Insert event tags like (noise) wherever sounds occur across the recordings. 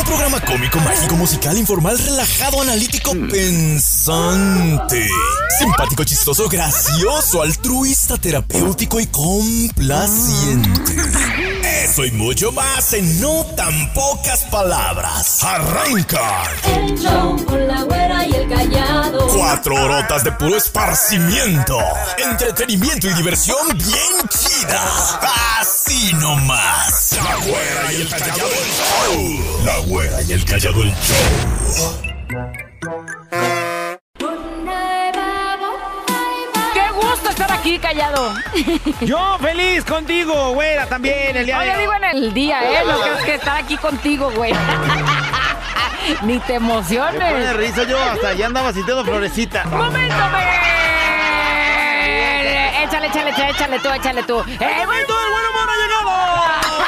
Un programa cómico, mágico, musical, informal, relajado, analítico, pensante. Simpático, chistoso, gracioso, altruista, terapéutico y complaciente. Eso y mucho más en no tan pocas palabras. Arranca. El show con la güera y el callado. Cuatro horotas de puro esparcimiento, entretenimiento y diversión bien chida. Así nomás. La güera y el callado el show. La güera y el callado el show. Qué gusto estar aquí, callado. (laughs) Yo feliz contigo, güera, también el día de Oye, hoy. digo en el día, ¿eh? No crees que estar aquí contigo, güey. (laughs) Ni te Me pone emociones. risa yo, hasta ya andaba sintiendo florecita. ¡Momento, men! Échale, échale, échale, échale tú, échale tú. ¡Eh, güey! ¡Todo el buen humor ha llegado!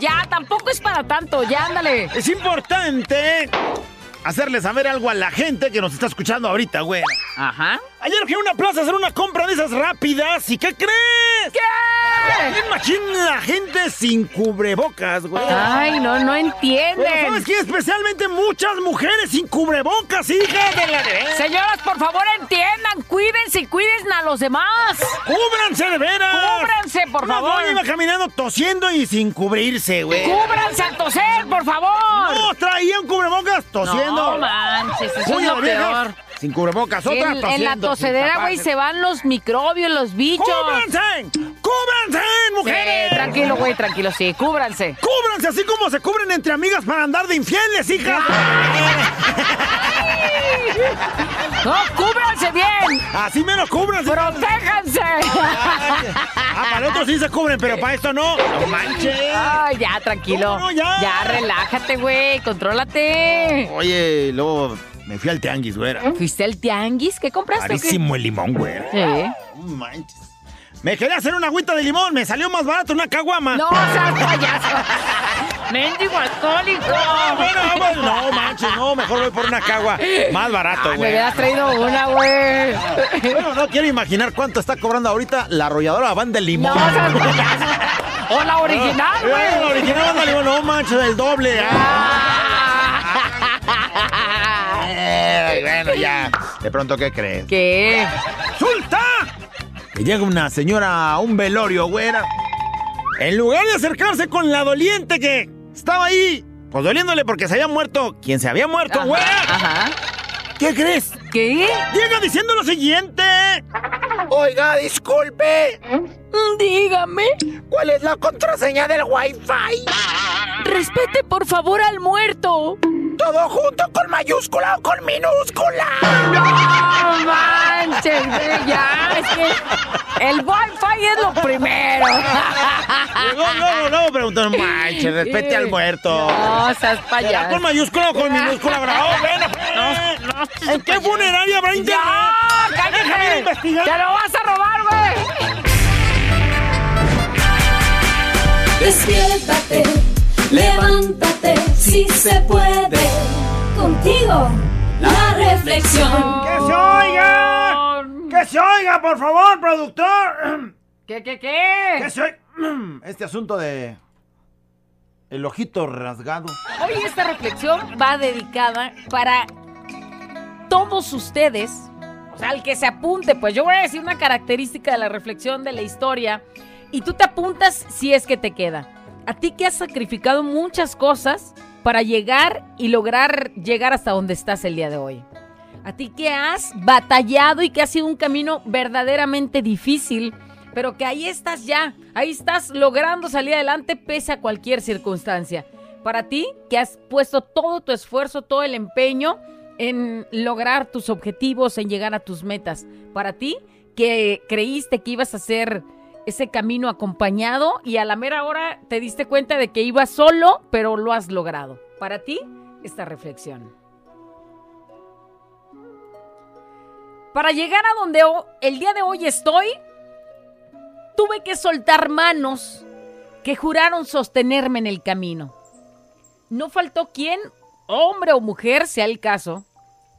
Ya. Tampoco es para tanto. Ya, ándale. Es importante hacerle saber algo a la gente que nos está escuchando ahorita, güera. Ajá. Ayer fui a una plaza a hacer una compra de esas rápidas. ¿Y qué crees? ¿Qué? Imagina la gente sin cubrebocas, güey. Ay, no, no Pero ¿Sabes entienden. qué? Especialmente muchas mujeres sin cubrebocas, hija de la. Señoras, por favor, entiendan. Cuídense y cuiden a los demás. ¡Cúbranse de veras! Cúbranse, por Una favor. doña iba caminando tosiendo y sin cubrirse, güey. Cúbranse al toser, por favor. No, traían cubrebocas tosiendo. No manches, eso es Uy, lo la vieja, peor. Sin cubrebocas, otra En, en la tosedera, güey, se van los microbios, los bichos. ¡Cúbranse! ¡Cúbranse, mujeres! Sí, tranquilo, güey, tranquilo, sí, cúbranse. ¡Cúbranse así como se cubren entre amigas para andar de infieles, hija! No, cúbranse bien. Así menos cúbranse. Protéjanse. Ah, para el otro sí se cubren, pero para esto no. ¡No manches! Ay, ya, tranquilo. No, ya. Ya, relájate, güey, contrólate. Oye, luego me fui al tianguis, güera. ¿Fuiste al tianguis? ¿Qué compraste? Carísimo el limón, güera. Sí. No manches. Me quería hacer una agüita de limón, me salió más barato una caguama. No, seas payaso. (laughs) Mendigo alcohólico. No, bueno, bueno, no manches, no, mejor voy por una cagua. Más barato, Ay, me güey. hubieras traído una, güey. Bueno, no quiero imaginar cuánto está cobrando ahorita la arrolladora Van de Limón. No, seas payaso. O la original, Eh, la güey. original Van de Limón, no manches, el doble. ah. Bueno, ya. De pronto, ¿qué crees? ¿Qué? ¡Sulta! Que llega una señora a un velorio, güera. En lugar de acercarse con la doliente que estaba ahí, pues doliéndole porque se había muerto quien se había muerto, güera. Ajá. ¿Qué crees? ¿Qué? Llega diciendo lo siguiente. Oiga, disculpe. Dígame. ¿Cuál es la contraseña del Wi-Fi? Respete por favor al muerto. ¿Todo junto con mayúscula o con minúscula? No manches, ya. Es que el wifi es lo primero. No, no, no, preguntó, manches, respete al muerto. No, seas ¿Será payaso. con mayúscula o con minúscula? bravo? (laughs) bueno, pues. ¿En qué funeraria habrá internet? ¡Ya! Déjame ¡Cállate! ¡Te lo vas a robar, güey! Despiértate, levántate, si se puede. Contigo, la reflexión. ¡Que se oiga! ¡Que se oiga, por favor, productor! ¿Qué, qué, qué? ¡Que se oiga! Este asunto de... El ojito rasgado. Hoy esta reflexión va dedicada para todos ustedes, o sea, al que se apunte, pues yo voy a decir una característica de la reflexión de la historia y tú te apuntas si es que te queda. A ti que has sacrificado muchas cosas para llegar y lograr llegar hasta donde estás el día de hoy. A ti que has batallado y que ha sido un camino verdaderamente difícil, pero que ahí estás ya, ahí estás logrando salir adelante pese a cualquier circunstancia. Para ti que has puesto todo tu esfuerzo, todo el empeño en lograr tus objetivos, en llegar a tus metas. Para ti que creíste que ibas a hacer ese camino acompañado y a la mera hora te diste cuenta de que ibas solo, pero lo has logrado. Para ti, esta reflexión. Para llegar a donde el día de hoy estoy, tuve que soltar manos que juraron sostenerme en el camino. No faltó quien, hombre o mujer, sea el caso,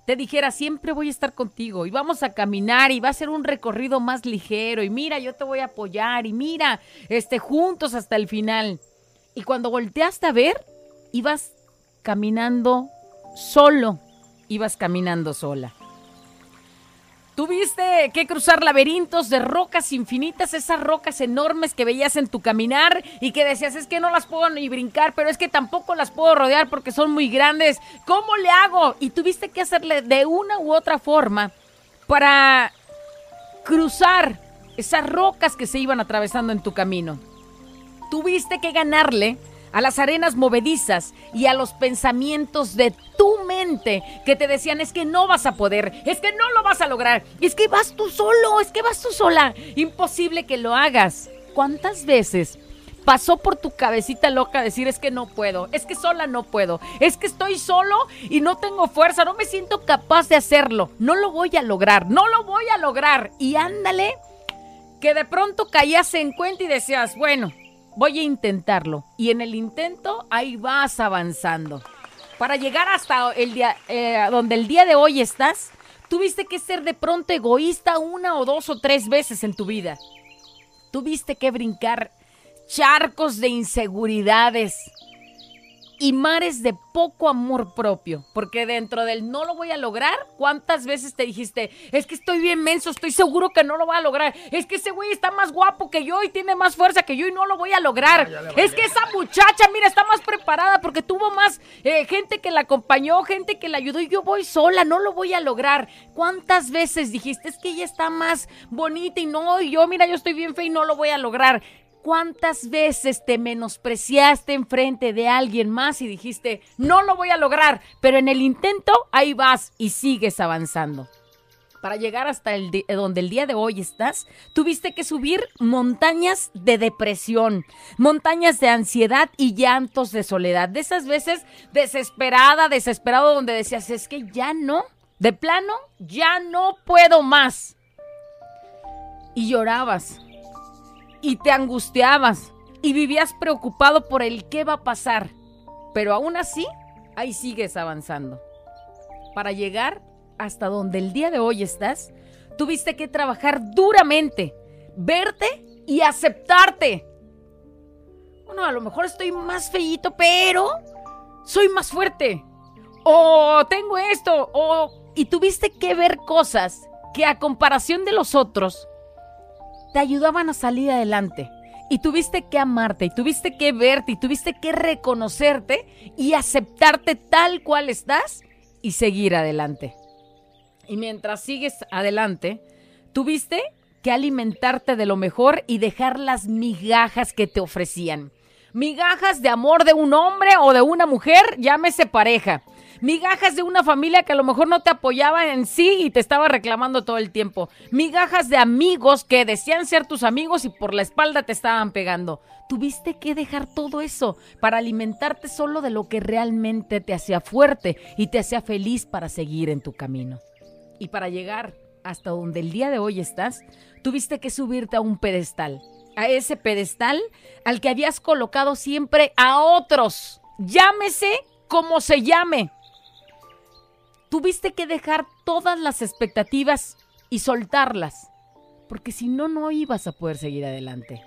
te dijera, siempre voy a estar contigo y vamos a caminar y va a ser un recorrido más ligero y mira, yo te voy a apoyar y mira, este, juntos hasta el final. Y cuando volteaste a ver, ibas caminando solo, ibas caminando sola. Tuviste que cruzar laberintos de rocas infinitas, esas rocas enormes que veías en tu caminar y que decías, es que no las puedo ni brincar, pero es que tampoco las puedo rodear porque son muy grandes. ¿Cómo le hago? Y tuviste que hacerle de una u otra forma para cruzar esas rocas que se iban atravesando en tu camino. Tuviste que ganarle a las arenas movedizas y a los pensamientos de tu mente que te decían es que no vas a poder, es que no lo vas a lograr, es que vas tú solo, es que vas tú sola, imposible que lo hagas. ¿Cuántas veces pasó por tu cabecita loca decir es que no puedo, es que sola no puedo, es que estoy solo y no tengo fuerza, no me siento capaz de hacerlo, no lo voy a lograr, no lo voy a lograr y ándale que de pronto caías en cuenta y decías, bueno, voy a intentarlo. Y en el intento ahí vas avanzando. Para llegar hasta el día, eh, donde el día de hoy estás, tuviste que ser de pronto egoísta una o dos o tres veces en tu vida. Tuviste que brincar charcos de inseguridades, y mares de poco amor propio. Porque dentro del no lo voy a lograr, ¿cuántas veces te dijiste, es que estoy bien menso, estoy seguro que no lo voy a lograr? Es que ese güey está más guapo que yo y tiene más fuerza que yo y no lo voy a lograr. es que esa muchacha, mira, está más preparada porque tuvo más eh, gente que la acompañó, gente que la ayudó y yo voy sola, no lo voy a lograr. ¿Cuántas veces dijiste, es que ella está más bonita y no, y yo, mira, yo estoy bien fe y no lo voy a lograr? ¿Cuántas veces te menospreciaste enfrente de alguien más y dijiste, no lo voy a lograr, pero en el intento ahí vas y sigues avanzando? Para llegar hasta el donde el día de hoy estás, tuviste que subir montañas de depresión, montañas de ansiedad y llantos de soledad. De esas veces desesperada, desesperado, donde decías, es que ya no, de plano, ya no puedo más. Y llorabas y te angustiabas y vivías preocupado por el qué va a pasar. Pero aún así, ahí sigues avanzando. Para llegar hasta donde el día de hoy estás, tuviste que trabajar duramente, verte y aceptarte. Bueno, a lo mejor estoy más feíto, pero soy más fuerte. O tengo esto, o... Y tuviste que ver cosas que a comparación de los otros te ayudaban a salir adelante. Y tuviste que amarte, y tuviste que verte, y tuviste que reconocerte y aceptarte tal cual estás y seguir adelante. Y mientras sigues adelante, tuviste que alimentarte de lo mejor y dejar las migajas que te ofrecían. Migajas de amor de un hombre o de una mujer, llámese pareja migajas de una familia que a lo mejor no te apoyaba en sí y te estaba reclamando todo el tiempo, migajas de amigos que decían ser tus amigos y por la espalda te estaban pegando. Tuviste que dejar todo eso para alimentarte solo de lo que realmente te hacía fuerte y te hacía feliz para seguir en tu camino. Y para llegar hasta donde el día de hoy estás, tuviste que subirte a un pedestal, a ese pedestal al que habías colocado siempre a otros. Llámese como se llame tuviste que dejar todas las expectativas y soltarlas, porque si no, no ibas a poder seguir adelante.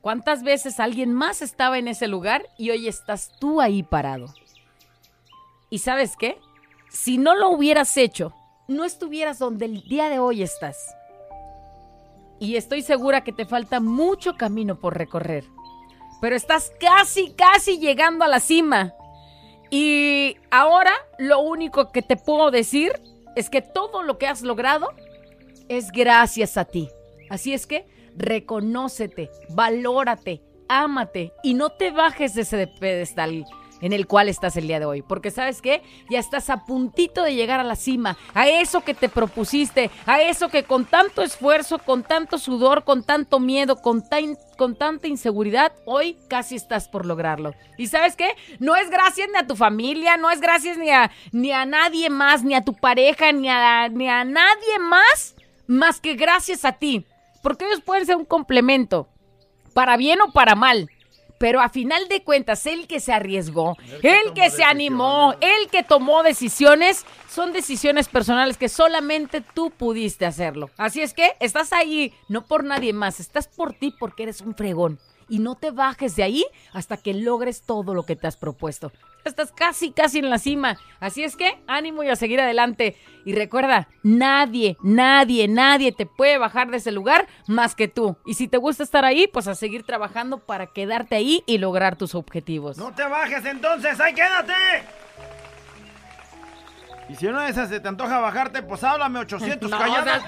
¿Cuántas veces alguien más estaba en ese lugar y hoy estás tú ahí parado? ¿Y sabes qué? Si no lo hubieras hecho, no estuvieras donde el día de hoy estás. Y estoy segura que te falta mucho camino por recorrer. Pero estás casi, casi llegando a la cima. Y ahora lo único que te puedo decir es que todo lo que has logrado es gracias a ti. Así es que reconócete, valórate, ámate y no te bajes de ese pedestal en el cual estás el día de hoy. Porque sabes qué? Ya estás a puntito de llegar a la cima, a eso que te propusiste, a eso que con tanto esfuerzo, con tanto sudor, con tanto miedo, con, con tanta inseguridad, hoy casi estás por lograrlo. Y sabes qué? No es gracias ni a tu familia, no es gracias ni a, ni a nadie más, ni a tu pareja, ni a, ni a nadie más, más que gracias a ti. Porque ellos pueden ser un complemento, para bien o para mal pero a final de cuentas, el que se arriesgó, el que, se animó, el que tomó decisiones, son decisiones personales que solamente tú pudiste hacerlo. Así es que estás ahí, no por nadie más, estás por ti porque eres un fregón. Y no te bajes de ahí hasta que logres todo lo que te has propuesto estás casi, casi en la cima. Así es que ánimo y a seguir adelante. Y recuerda, nadie, nadie, nadie te puede bajar de ese lugar más que tú. Y si te gusta estar ahí, pues a seguir trabajando para quedarte ahí y lograr tus objetivos. No te bajes entonces, ahí quédate. Y si una de esas se te antoja bajarte, pues háblame 800 (laughs) no, calladas.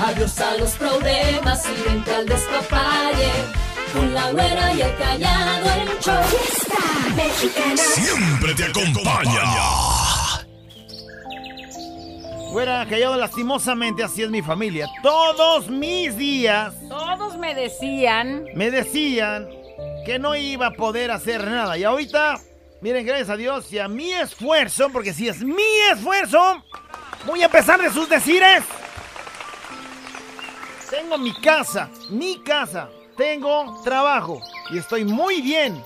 Adiós a los problemas y vente al despapalle. Con la güera y el callado el show. Fiesta mexicana. Siempre te acompaña. Güera, callado lastimosamente, así es mi familia. Todos mis días. Todos me decían. Me decían que no iba a poder hacer nada. Y ahorita, miren, gracias a Dios y a mi esfuerzo, porque si es mi esfuerzo, voy a empezar de sus decires. Tengo mi casa, mi casa. Tengo trabajo y estoy muy bien.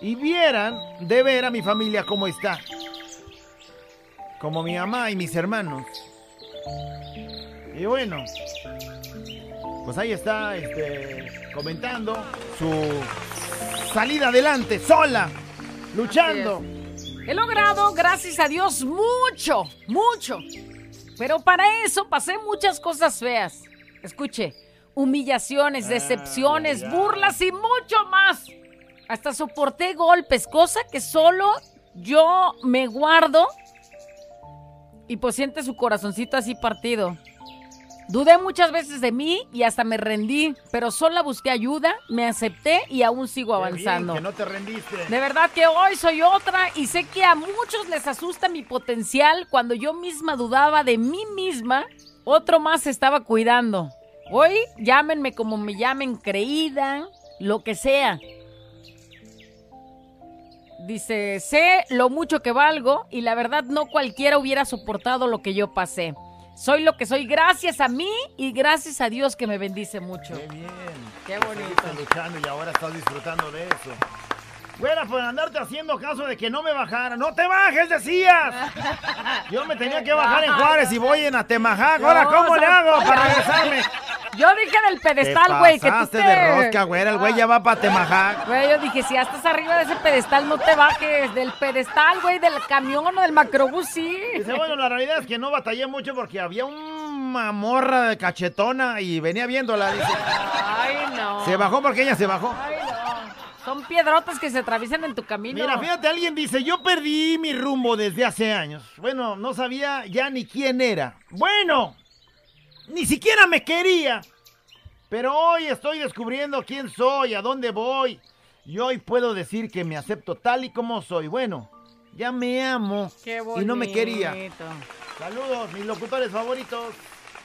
Y vieran de ver a mi familia cómo está. Como mi mamá y mis hermanos. Y bueno, pues ahí está este, comentando su salida adelante, sola, luchando. He logrado, gracias a Dios, mucho, mucho. Pero para eso pasé muchas cosas feas. Escuche, humillaciones, decepciones, burlas y mucho más. Hasta soporté golpes, cosa que solo yo me guardo y pues siente su corazoncito así partido. Dudé muchas veces de mí y hasta me rendí, pero solo busqué ayuda, me acepté y aún sigo avanzando. no te rendiste. De verdad que hoy soy otra y sé que a muchos les asusta mi potencial cuando yo misma dudaba de mí misma otro más se estaba cuidando. Hoy llámenme como me llamen, creída, lo que sea. Dice, sé lo mucho que valgo y la verdad no cualquiera hubiera soportado lo que yo pasé. Soy lo que soy gracias a mí y gracias a Dios que me bendice mucho. Qué bien. Qué bonito. luchando y ahora estás disfrutando de eso. Fuera por andarte haciendo caso de que no me bajara. ¡No te bajes, decías! Yo me tenía que bajar en Juárez y voy en Atemajac. Ahora, ¿cómo le hago para (laughs) regresarme? Yo dije del pedestal, güey, que tú te... de rosca, güey. El güey ya va para Atemajac. Güey, yo dije, si ya estás arriba de ese pedestal, no te bajes. Del pedestal, güey, del camión o del macrobús, sí. Dice, bueno, la realidad es que no batallé mucho porque había una morra de cachetona y venía viéndola. Dice, Ay, no. Se bajó porque ella se bajó. Ay, son piedrotas que se atraviesan en tu camino. Mira, fíjate, alguien dice, yo perdí mi rumbo desde hace años. Bueno, no sabía ya ni quién era. Bueno, ni siquiera me quería. Pero hoy estoy descubriendo quién soy, a dónde voy. Y hoy puedo decir que me acepto tal y como soy. Bueno, ya me amo. Qué y no me quería. Saludos, mis locutores favoritos.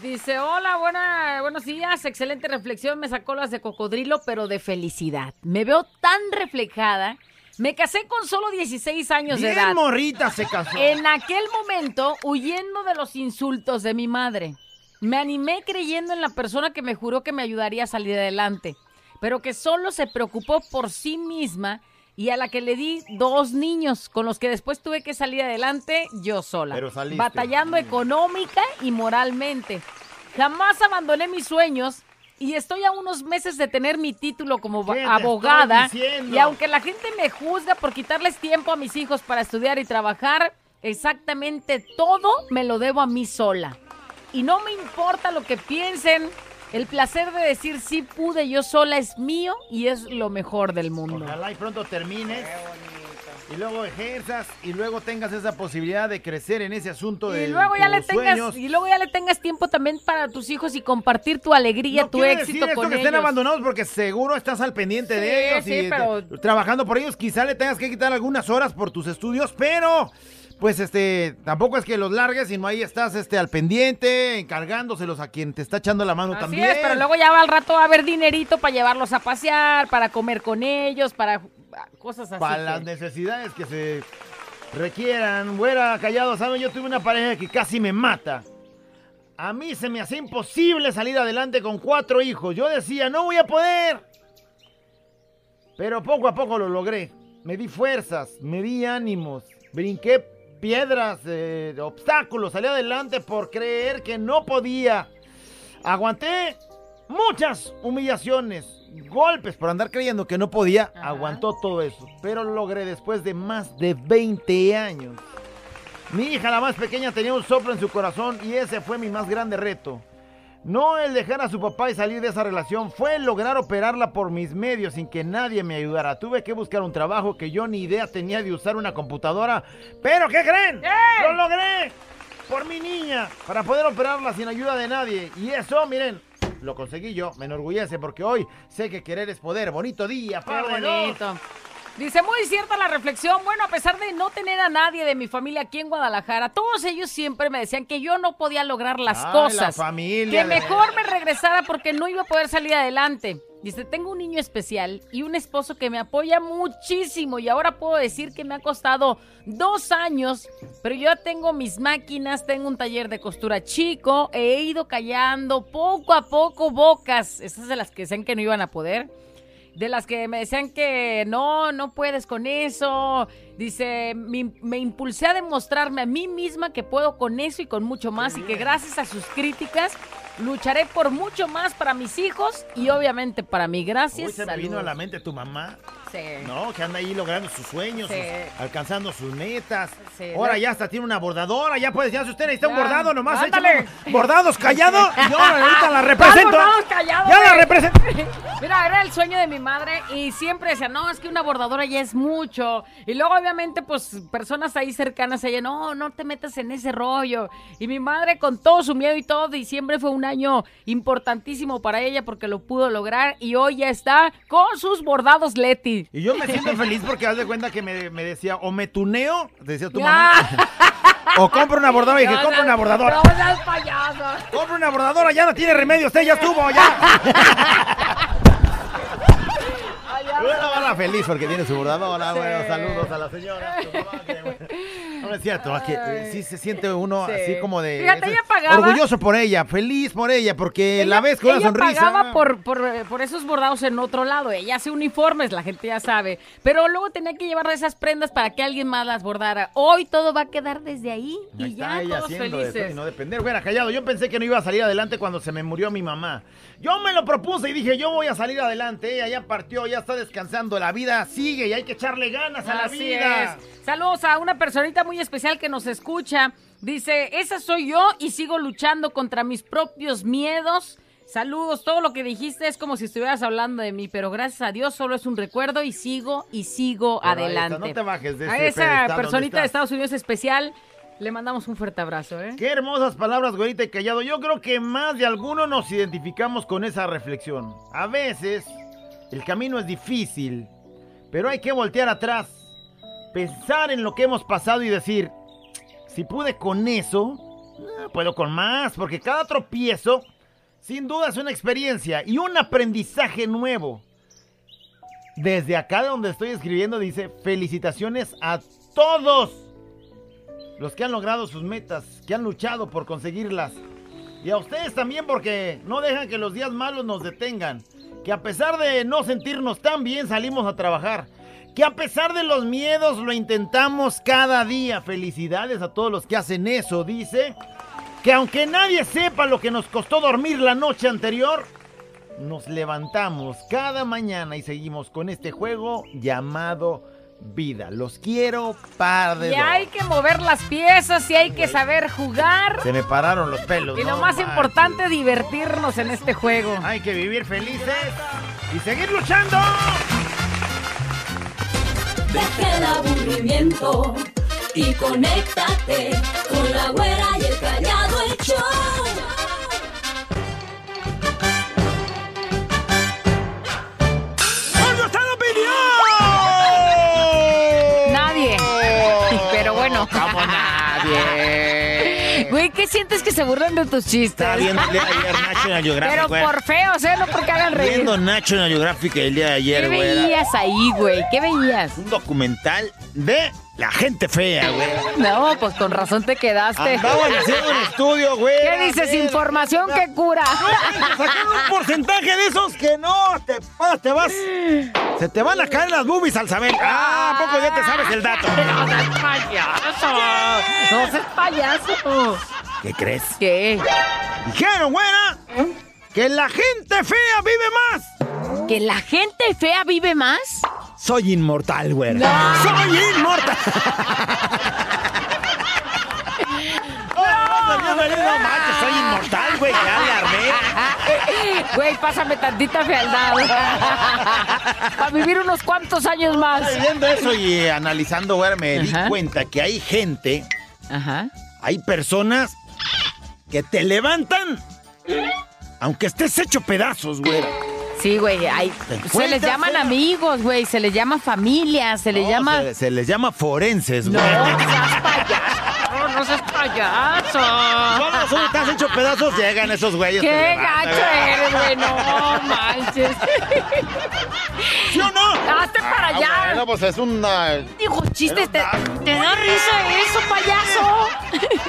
Dice, hola, buena, buenos días, excelente reflexión, me sacó las de cocodrilo, pero de felicidad. Me veo tan reflejada. Me casé con solo 16 años de edad. morrita se casó. En aquel momento, huyendo de los insultos de mi madre. Me animé creyendo en la persona que me juró que me ayudaría a salir adelante, pero que solo se preocupó por sí misma y a la que le di dos niños con los que después tuve que salir adelante yo sola, batallando económica y moralmente. Jamás abandoné mis sueños y estoy a unos meses de tener mi título como abogada y aunque la gente me juzga por quitarles tiempo a mis hijos para estudiar y trabajar, exactamente todo me lo debo a mí sola. Y no me importa lo que piensen El placer de decir sí pude yo sola es mío y es lo mejor del mundo. Ojalá y pronto termines. Y luego ejerzas y luego tengas esa posibilidad de crecer en ese asunto de Y luego ya le tus tengas sueños. y luego ya le tengas tiempo también para tus hijos y compartir tu alegría, No tu éxito decir esto con que ellos. estén abandonados porque seguro estás al pendiente Sí, de ellos sí, y pero- trabajando por ellos. Quizá le tengas que quitar algunas horas por tus estudios, pero pues este tampoco es que los largues, sino ahí estás este al pendiente, encargándoselos a quien te está echando la mano Así también. es, pero luego ya va al rato a haber dinerito para llevarlos a pasear, para comer con ellos, para cosas así. para que- las necesidades que se requieran. Fuera callado, ¿saben? Yo tuve una pareja que casi me mata. A mí se me hacía imposible salir adelante con cuatro hijos. Yo decía, no voy a poder. Pero poco a poco lo logré. Me di fuerzas, me di ánimos, brinqué piedras, eh, obstáculos, salí adelante por creer que no podía. Aguanté muchas humillaciones, golpes por andar creyendo que no podía. Ajá. Aguantó todo eso, pero lo logré después de más de 20 años. Mi hija, la más pequeña, tenía un soplo en su corazón y ese fue mi más grande reto. No el dejar a su papá y salir de esa relación, fue el lograr operarla por mis medios sin que nadie me ayudara. Tuve que buscar un trabajo que yo ni idea tenía de usar una computadora. ¿Pero qué creen? ¡Lo logré! Por mi niña, para poder operarla sin ayuda de nadie. Y eso, miren, lo conseguí yo. Me enorgullece porque hoy sé que querer es poder. Bonito día, Qué dos. bonito. Dice, muy cierta la reflexión. Bueno, a pesar de no tener a nadie de mi familia aquí en Guadalajara, todos ellos siempre me decían que yo no podía lograr las Ay, la cosas. familia, que mejor me regresara porque no iba a poder salir adelante. Dice, tengo un niño especial y un esposo que me apoya muchísimo y ahora puedo decir que me ha costado dos años, pero yo tengo mis máquinas, tengo un taller de costura chico, he ido callando poco a poco bocas, esas de las que decían que no iban a poder de las que me decían que no, no puedes con eso. Dice, me, me impulsé a demostrarme a mí misma que puedo con eso y con mucho más y que gracias a sus críticas lucharé por mucho más para mis hijos y obviamente para mí. Gracias. Uy, se me vino a la mente tu mamá. Sí. No, que anda ahí logrando sus sueños, Sí. sus- alcanzando sus metas. Sí, Ahora no- ya hasta tiene una bordadora, ya puede decir, si usted necesita un Ya, bordado, nomás bordados (laughs) callado y ahora ahorita la represento. ¡Vamos, callado, ya la represento. (laughs) Mira, era el sueño de mi madre y siempre decía, no, es que una bordadora ya es mucho. Y luego, obviamente, pues, personas ahí cercanas a ella, no, no te metas en ese rollo. Y mi madre, con todo su miedo y todo, diciembre fue un año importantísimo para ella porque lo pudo lograr y hoy ya está con sus bordados Leti. Y yo me siento feliz porque haz de cuenta que me, me decía, o me tuneo, decía tu Ya. mamá, o compro una bordadora. Y dije, compra una bordadora. No seas payaso. Compra una bordadora, ya no tiene remedio, usted ya estuvo, ya. Bueno, ahora feliz porque tiene su bordadora. Bueno, saludos a la señora. a tu mamá, que, No es cierto, es que eh, sí se siente uno Sí. así como de. Fíjate, ella pagaba- Orgulloso por ella, feliz por ella, porque la ves con una sonrisa. pagaba por, por, eh, por esos bordados en otro lado. Ella hace uniformes, la gente ya sabe. Pero luego tenía que llevar esas prendas para que alguien más las bordara. Hoy todo va a quedar desde ahí Ahí y ya todos felices. y no depender. Bueno, callado, yo pensé que no iba a salir adelante cuando se me murió mi mamá. Yo me lo propuse y dije, yo voy a salir adelante. Ella ya partió, ya está descansando. La vida sigue y hay que echarle ganas a la Así vida. es. Saludos a una personita muy especial que nos escucha. Dice, esa soy yo y sigo luchando contra mis propios miedos. Saludos, todo lo que dijiste es como si estuvieras hablando de mí, pero gracias a Dios solo es un recuerdo y sigo y sigo Pero ahí está, adelante. no te bajes de A esa personita de. Estados Unidos especial le mandamos un fuerte abrazo, ¿eh? Qué hermosas palabras, güerita y callado. Yo creo que más de alguno nos identificamos con esa reflexión. A veces el camino es difícil, pero hay que voltear atrás, pensar en lo que hemos pasado y decir, si pude con eso, eh, puedo con más, porque cada tropiezo sin duda es una experiencia y un aprendizaje nuevo. Desde acá de donde estoy escribiendo dice, felicitaciones a todos los que han logrado sus metas, que han luchado por conseguirlas. Y a ustedes también porque no dejan que los días malos nos detengan. Que a pesar de no sentirnos tan bien salimos a trabajar. Que a pesar de los miedos lo intentamos cada día. Felicidades a todos los que hacen eso, dice. Que aunque nadie sepa lo que nos costó dormir la noche anterior, nos levantamos cada mañana y seguimos con este juego llamado vida. Los quiero par de Y dos. hay que mover las piezas y hay que saber jugar. Se me pararon los pelos. Y lo no más manches. importante, divertirnos en este juego. Hay que vivir felices y seguir luchando. Deja el aburrimiento y conéctate con la güera y el callado el show. ¿Qué sientes que se burlan de tus chistes? Estaba viendo el día de ayer National (laughs) Geographic, Pero güey. por feos, ¿eh? No porque hagan reír. Viendo National Geographic el día de ¿Qué ayer, güey. veías ahí, güey? ¿Qué veías? Un documental de la gente fea, güey. No, pues con razón te quedaste. Andaban haciendo un estudio, güey. ¿Qué dices? Información que cura. Sacaron un porcentaje de esos que no te, vas- te vas. Se te van a caer las boobies al saber. Ah, ¿a poco ya te sabes el dato? (laughs) No seas payaso. No seas payaso. ¿Qué crees? ¿Qué? Dijeron, güera, que la gente fea vive más. ¿Que la gente fea vive más? Soy inmortal, güera. No. Soy inmortal. (laughs) No, soy inmortal, güey. Ya le armé. (laughs) Güey, pásame tantita fealdad. (laughs) Para vivir unos cuantos años más. Viendo eso y analizando, güera, me di cuenta que hay gente, Ajá. hay personas que te levantan aunque estés hecho pedazos, güera. Sí, güey, hay- ¿Te se les llaman amigos, güey, se les llama familia, se les No, llama... Se, se les llama forenses, No, güey. payaso, no seas payaso. Cuando son estás hecho pedazos, llegan esos güeyes. te Qué gacho güey. eres, güey, no manches. ¿Sí o no? Hazte para allá. Ah, bueno, pues es una... Dijo chistes, te, te da risa eso, payaso.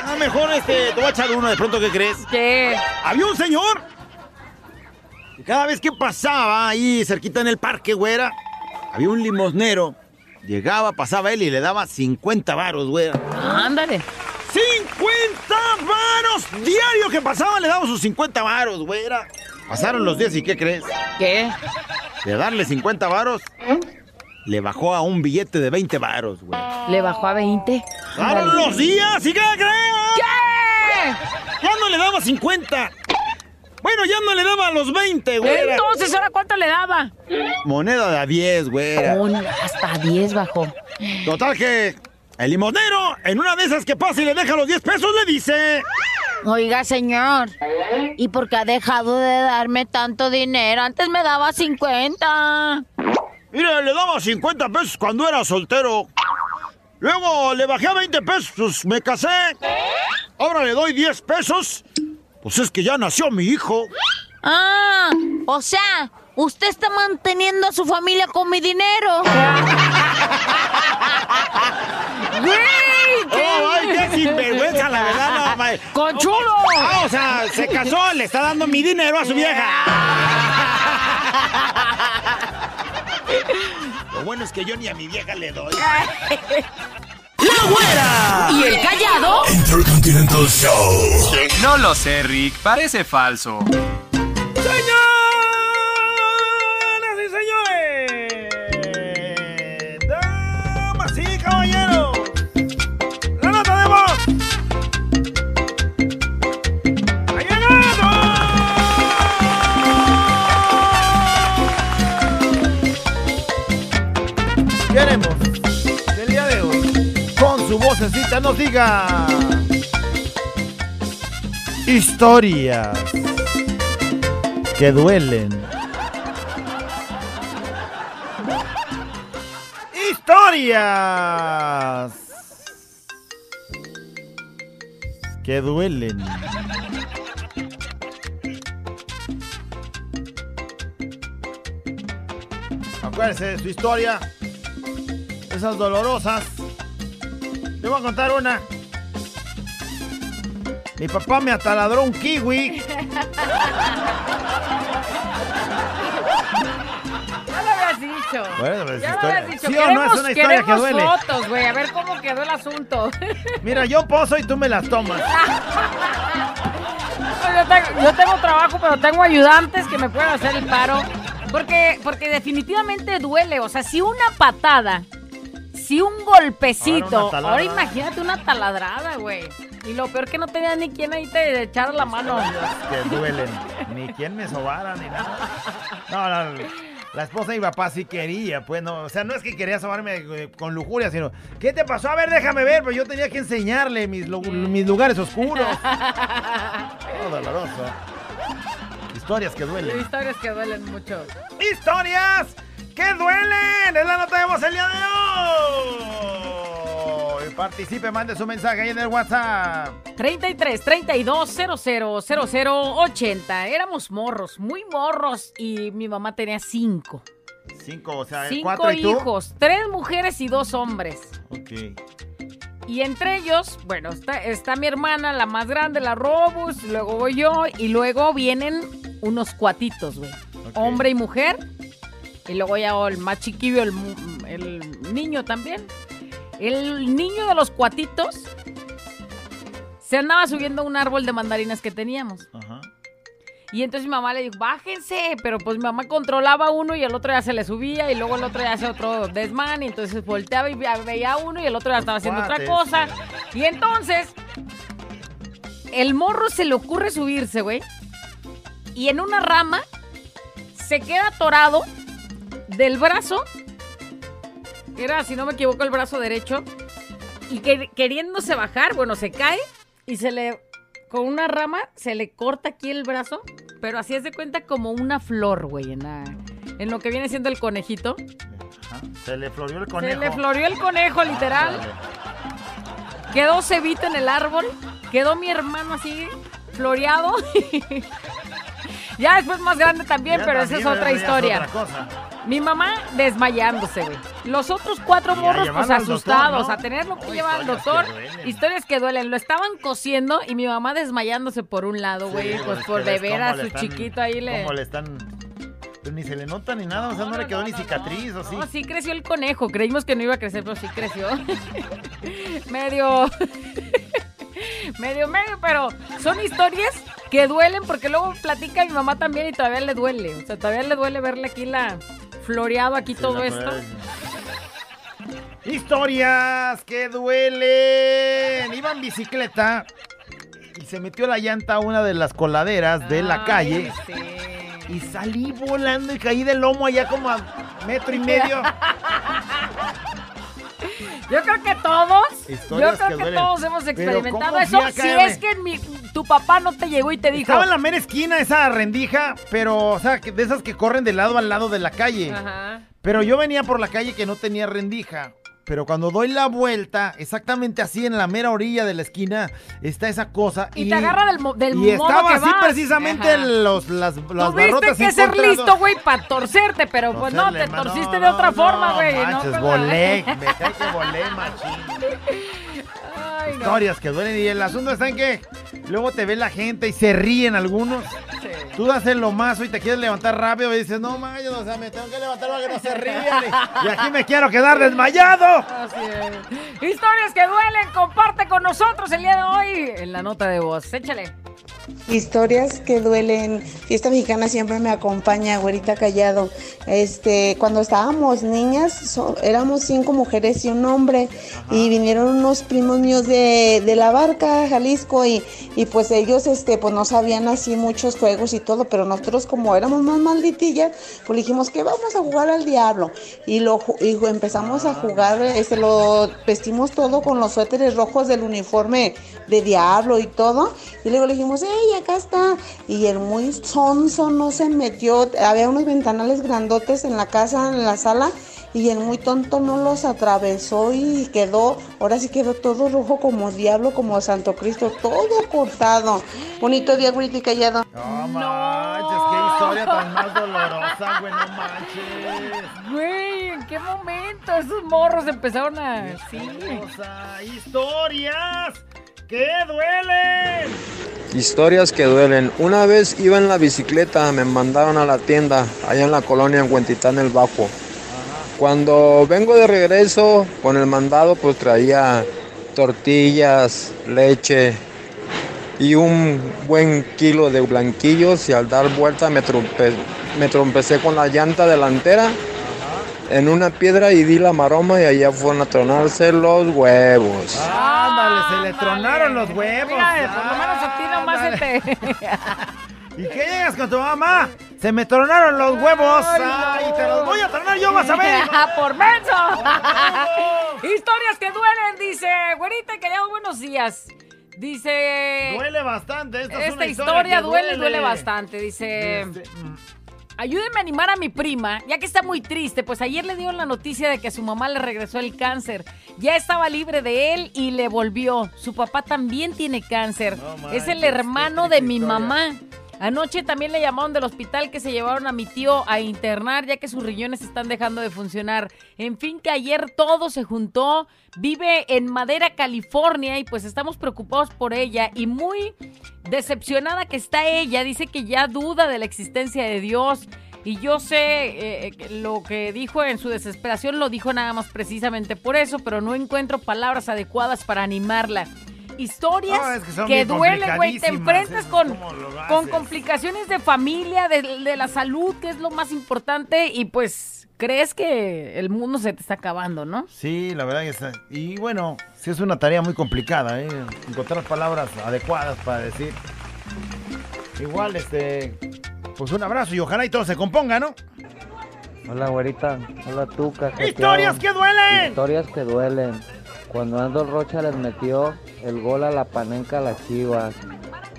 Ah, mejor este, te voy a echar uno de pronto, ¿qué crees? ¿Qué? Había un señor que cada vez que pasaba ahí cerquita en el parque, güera, había un limosnero. Llegaba, pasaba él y le daba 50 varos, güera. Ándale. 50 varos diario que pasaba, le daba sus 50 varos, güera. Pasaron los días y ¿qué crees? ¿Qué? De darle 50 varos, le bajó a un billete de 20 varos, güey. ¿Le bajó a 20? ¡Pasaron los días y qué crees! ¿Qué? Ya no le daba 50. Bueno, ya no le daba los 20, güey. Entonces, ¿ahora cuánto le daba? Moneda de a 10, güey. Hasta 10 bajó. Total que el limonero, en una de esas que pasa y le deja los 10 pesos, le dice... Oiga, señor, ¿y por qué ha dejado de darme tanto dinero? Antes me daba 50. Mire, le daba 50 pesos cuando era soltero. Luego le bajé a 20 pesos, me casé. Ahora le doy 10 pesos. Pues es que ya nació mi hijo. Ah, o sea, usted está manteniendo a su familia con mi dinero. (laughs) ¡Güey! ¡Oh, ay, qué sinvergüenza, la verdad! No, ¡Con chulo! Ah, o sea, se casó, le está dando mi dinero a su vieja. (laughs) Lo bueno es que yo ni a mi vieja le doy. (laughs) ¡La güera! ¿Y el callado? Intercontinental Show. No lo sé, Rick. Parece falso. ¡Señoras llegado! Queremos que el día de hoy, con su vocecita, nos diga historias que duelen. Historias que duelen. Acuérdense de su historia esas dolorosas. Le voy a contar una. Mi papá me ataladró un kiwi. (laughs) Ya lo habías dicho. Bueno, pues, Ya lo historia- habías dicho. ¿Sí o no? queremos Es una historia que queremos duele. fotos, güey. A ver cómo quedó el asunto. (laughs) Mira, yo pozo y tú me las tomas. (laughs) yo, tengo, yo tengo trabajo, pero tengo ayudantes que me pueden hacer el paro. Porque, porque definitivamente duele. O sea, si una patada si un golpecito. Ahora imagínate una taladrada, güey. Y lo peor que no tenía ni quien ahí te echara la mano. Que duelen. Ni quien me sobara, ni nada. No, no, la esposa de mi papá sí quería, pues no. O sea, no es que quería sobarme eh, con lujuria, sino, ¿qué te pasó? A ver, déjame ver, pues yo tenía que enseñarle mis, mis lugares oscuros. Oh, doloroso. Historias que duelen. Historias que duelen mucho. ¡Historias que duelen! Es la nota de voz el día de hoy. Participe, mande su mensaje ahí en el WhatsApp. 33 32 00 00 80. Éramos morros, muy morros. Y mi mamá tenía cinco. Cinco, o sea, Cinco cuatro y tú. hijos. Tres mujeres y dos hombres. Ok. Y entre ellos, bueno, está, está mi hermana, la más grande, la Robus, luego voy yo, y luego vienen unos cuatitos, güey. Hombre y mujer. Y luego ya el más chiquillo, el, el niño también. El niño de los cuatitos se andaba subiendo a un árbol de mandarinas que teníamos. Ajá. Y entonces mi mamá le dijo, bájense, pero pues mi mamá controlaba uno y el otro ya se le subía y luego el otro ya hacía otro desmán y entonces volteaba y ve- veía uno y el otro ya estaba haciendo otra cosa. Y entonces el morro se le ocurre subirse, güey. Y en una rama se queda atorado del brazo. Era, si no me equivoco, el brazo derecho. Y que- queriéndose bajar, bueno, se cae y se le con una rama se le corta aquí el brazo, pero así es de cuenta como una flor, güey, en, la- en lo que viene siendo el conejito. Ajá. Se le florió el conejo. Se le florió el conejo, literal. Quedó cebito en el árbol, quedó mi hermano así, floreado. (laughs) ya después más grande también, Ya pero esa es otra es historia. otra cosa. Mi mamá desmayándose, güey. Los otros cuatro morros, pues doctor, asustados, ¿no? a tener lo que No, lleva al doctor. que. Historias que duelen. Lo estaban cosiendo y mi mamá desmayándose por un lado, güey. Sí, pues es por beber a su están- chiquito ahí le. Cómo le están. Pues ni se le nota ni nada, o sea, no, le quedó ni cicatriz, o sí. No, sí creció el conejo. Creímos que no iba a crecer, pero sí creció. (laughs) medio. (laughs) medio, medio, pero son historias que duelen porque luego platica mi mamá también y todavía le duele. O sea, todavía le duele verle aquí la. Floreado aquí Sí, todo esto. Historias que duelen. Iba en bicicleta y se metió la llanta a una de las coladeras de la Ay, calle y salí volando y caí del lomo allá como a metro y medio. (laughs) Yo creo que todos, Historias yo creo que todos hemos experimentado ¿cómo eso. Si es que mi- tu papá no te llegó y te dijo. Estaba en la mera esquina esa rendija, pero, o sea, que de esas que corren de lado al lado de la calle. Ajá. Pero yo venía por la calle que no tenía rendija. Pero cuando doy la vuelta, exactamente así en la mera orilla de la esquina, está esa cosa. Y, te agarra del, del y modo estaba que así vas. precisamente Ajá. los, las, las Tuviste que ser listo, güey, para torcerte, pero pues no, te torciste no, de otra no, forma, güey. no manches, volé, (laughs) me cae que volé, machín. Ay, no. Historias que duelen. Y el asunto está en que luego te ve la gente y se ríen algunos. Sí. Tú das el lomazo y te quieres levantar rápido y dices, no manches, o sea, me tengo que levantar para que no se rían. Y, y aquí me quiero quedar desmayado. Así es. Historias que duelen, comparte con nosotros el día de hoy en la nota de voz. Échale. Historias que duelen. Fiesta mexicana siempre me acompaña, güerita callado. Este, cuando estábamos niñas, so- éramos cinco mujeres y un hombre, y vinieron unos primos míos de, de la barca, Jalisco, y, y pues ellos, este, pues no sabían así muchos juegos y todo, pero nosotros como éramos más malditillas, pues dijimos que vamos a jugar al diablo. Y lo y empezamos a jugar, este, lo vestimos todo con los suéteres rojos del uniforme de diablo y todo. Y luego le dijimos, ¡ey, acá está! Y el muy sonso no se metió. Había unos ventanales grandotes en la casa, en la sala. Y el muy tonto no los atravesó y quedó, ahora sí quedó todo rojo como diablo, como Santo Cristo, todo cortado. Bonito día, güerita y callado. No manches, qué historia tan más dolorosa, güey, no manches. Güey, ¿en qué momento esos morros empezaron a... Sí. Historias que duelen. Historias que duelen. Una vez iba en la bicicleta, me mandaron a la tienda, allá en la colonia en Huentitán el Bajo. Cuando vengo de regreso con el mandado, pues traía tortillas, leche y un buen kilo de blanquillos y al dar vuelta me, trompe- me trompecé con la llanta delantera en una piedra y di la maroma y allá fueron a tronarse los huevos. Ándale, se le tronaron los huevos. Mira, por lo menos a ti nomás se te... (laughs) ¿Y qué llegas con tu mamá? Se me tronaron los huevos. Ay, te los voy a tronar yo, vas a ver. (laughs) ¡Ah, por menso! (laughs) Historias que duelen, dice. Güerita, que ya buenos días. Dice. Duele bastante. Esta, es Esta una historia que duele, duele bastante. Dice. Este, mm, Ayúdenme a animar a mi prima, ya que está muy triste, pues ayer le dieron la noticia de que a su mamá le regresó el cáncer. Ya estaba libre de él y le volvió. Su papá también tiene cáncer. No es el hermano de mi historia. mamá. Anoche también le llamaron del hospital que se llevaron a mi tío a internar ya que sus riñones están dejando de funcionar. En fin, que ayer todo se juntó. Vive en Madera, California y pues estamos preocupados por ella y muy decepcionada que está ella. Dice que ya duda de la existencia de Dios. Y yo sé eh, que lo que dijo en su desesperación, lo dijo nada más precisamente por eso, pero no encuentro palabras adecuadas para animarla. Historias No, es que duelen, güey. Te enfrentas eso, con, ¿cómo lo con complicaciones de familia, de, de la salud, que es lo más importante, y pues crees que el mundo se te está acabando, ¿no? Sí, la verdad que está. Y bueno, sí es una tarea muy complicada, ¿eh? Encontrar palabras adecuadas para decir. Igual, este. Pues un abrazo y ojalá y todo se componga, ¿no? Hola, güerita. Hola, tú, cajeteado. ¡Historias que duelen! Historias que duelen. Cuando Ando Rocha les metió el gol a la panenca a las chivas.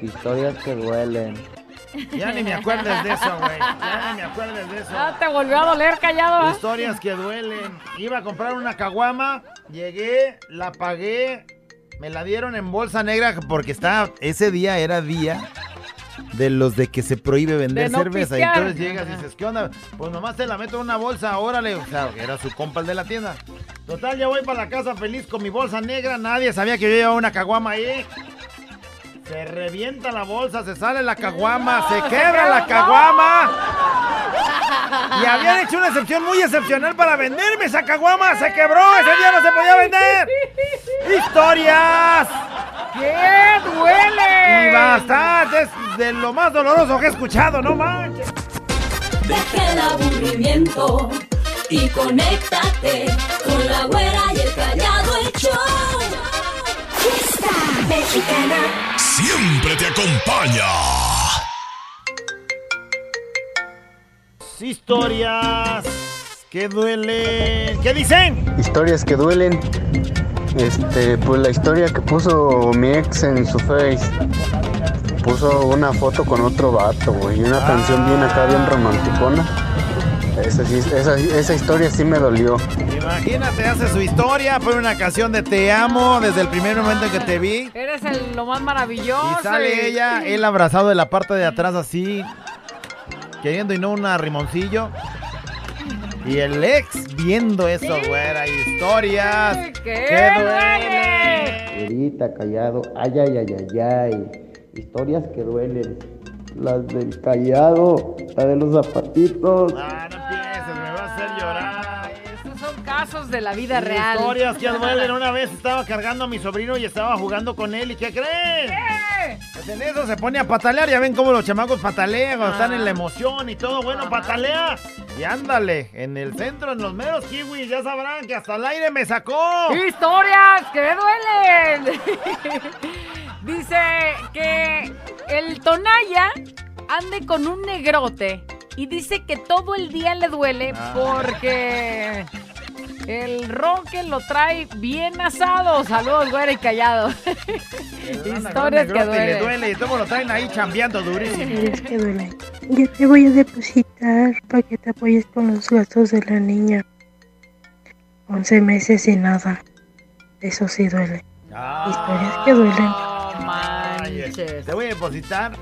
Historias que duelen. Ya ni me acuerdes de eso, güey. Ya ni me acuerdes de eso. Ah, te volvió a doler callado, ¿ah? Historias que duelen. Iba a comprar una caguama, llegué, la pagué, me la dieron en bolsa negra porque está, ese día era día de los de que se prohíbe vender no cerveza. Y pistear. entonces llegas y dices, ¿qué onda? Pues nomás te la meto en una bolsa, órale. O sea, era su compa el de la tienda. Total, ya voy para la casa feliz con mi bolsa negra. Nadie sabía que yo llevaba una caguama ahí. Se revienta la bolsa, se sale la caguama, se quebra la caguama. Y habían hecho una excepción muy excepcional para venderme esa caguama. Se quebró, ese día no se podía vender. ¡Historias! ¡Qué duele! Y bastante, es de lo más doloroso que he escuchado, no manches. Deja el aburrimiento y conéctate con la güera y el callado el show. Fiesta mexicana. Siempre te acompaña. Historias que duelen. ¿Qué dicen? Historias que duelen. Este, pues la historia que puso mi ex en su face. Puso una foto con otro vato, güey. y Una canción bien acá, bien romanticona. Esa, sí- esa, esa historia sí me dolió. Imagínate, hace su historia, pone una canción de Te amo desde el primer momento en que te vi. Eres el, lo más maravilloso. Y sale ella, él abrazado de la parte de atrás así, queriendo y no un arrimoncillo. Y el ex viendo eso, güera, historias. ¡Qué que duele! Güerita, callado. Ay, ay, ay, ay, ay. Historias que duelen. Las del callado. La de los zapatitos. Ah, no empieces, me va a hacer llorar. Estos son casos de la vida real. Historias que duelen. Una vez estaba cargando a mi sobrino y estaba jugando con él. ¿Y qué creen? Pues en eso se pone a patalear. Ya ven cómo los chamacos patalean cuando están en la emoción y todo. Bueno, patalea. Y ándale, en el centro, en los meros kiwis, ya sabrán que hasta el aire me sacó. ¡Historias que duelen! (laughs) Dice que el Tonaya ande con un negrote y dice que todo el día le duele Ah. porque el roque lo trae bien asado. Saludos, güera y callado. (laughs) (laughs) Historias que Le duele y todo lo traen ahí chambeando durísimo. Historias que duelen. Ya te voy a depositar para que te apoyes con los gastos de la niña. 11 meses y nada. Eso sí duele. Historias que duelen. Manches. Te voy a depositar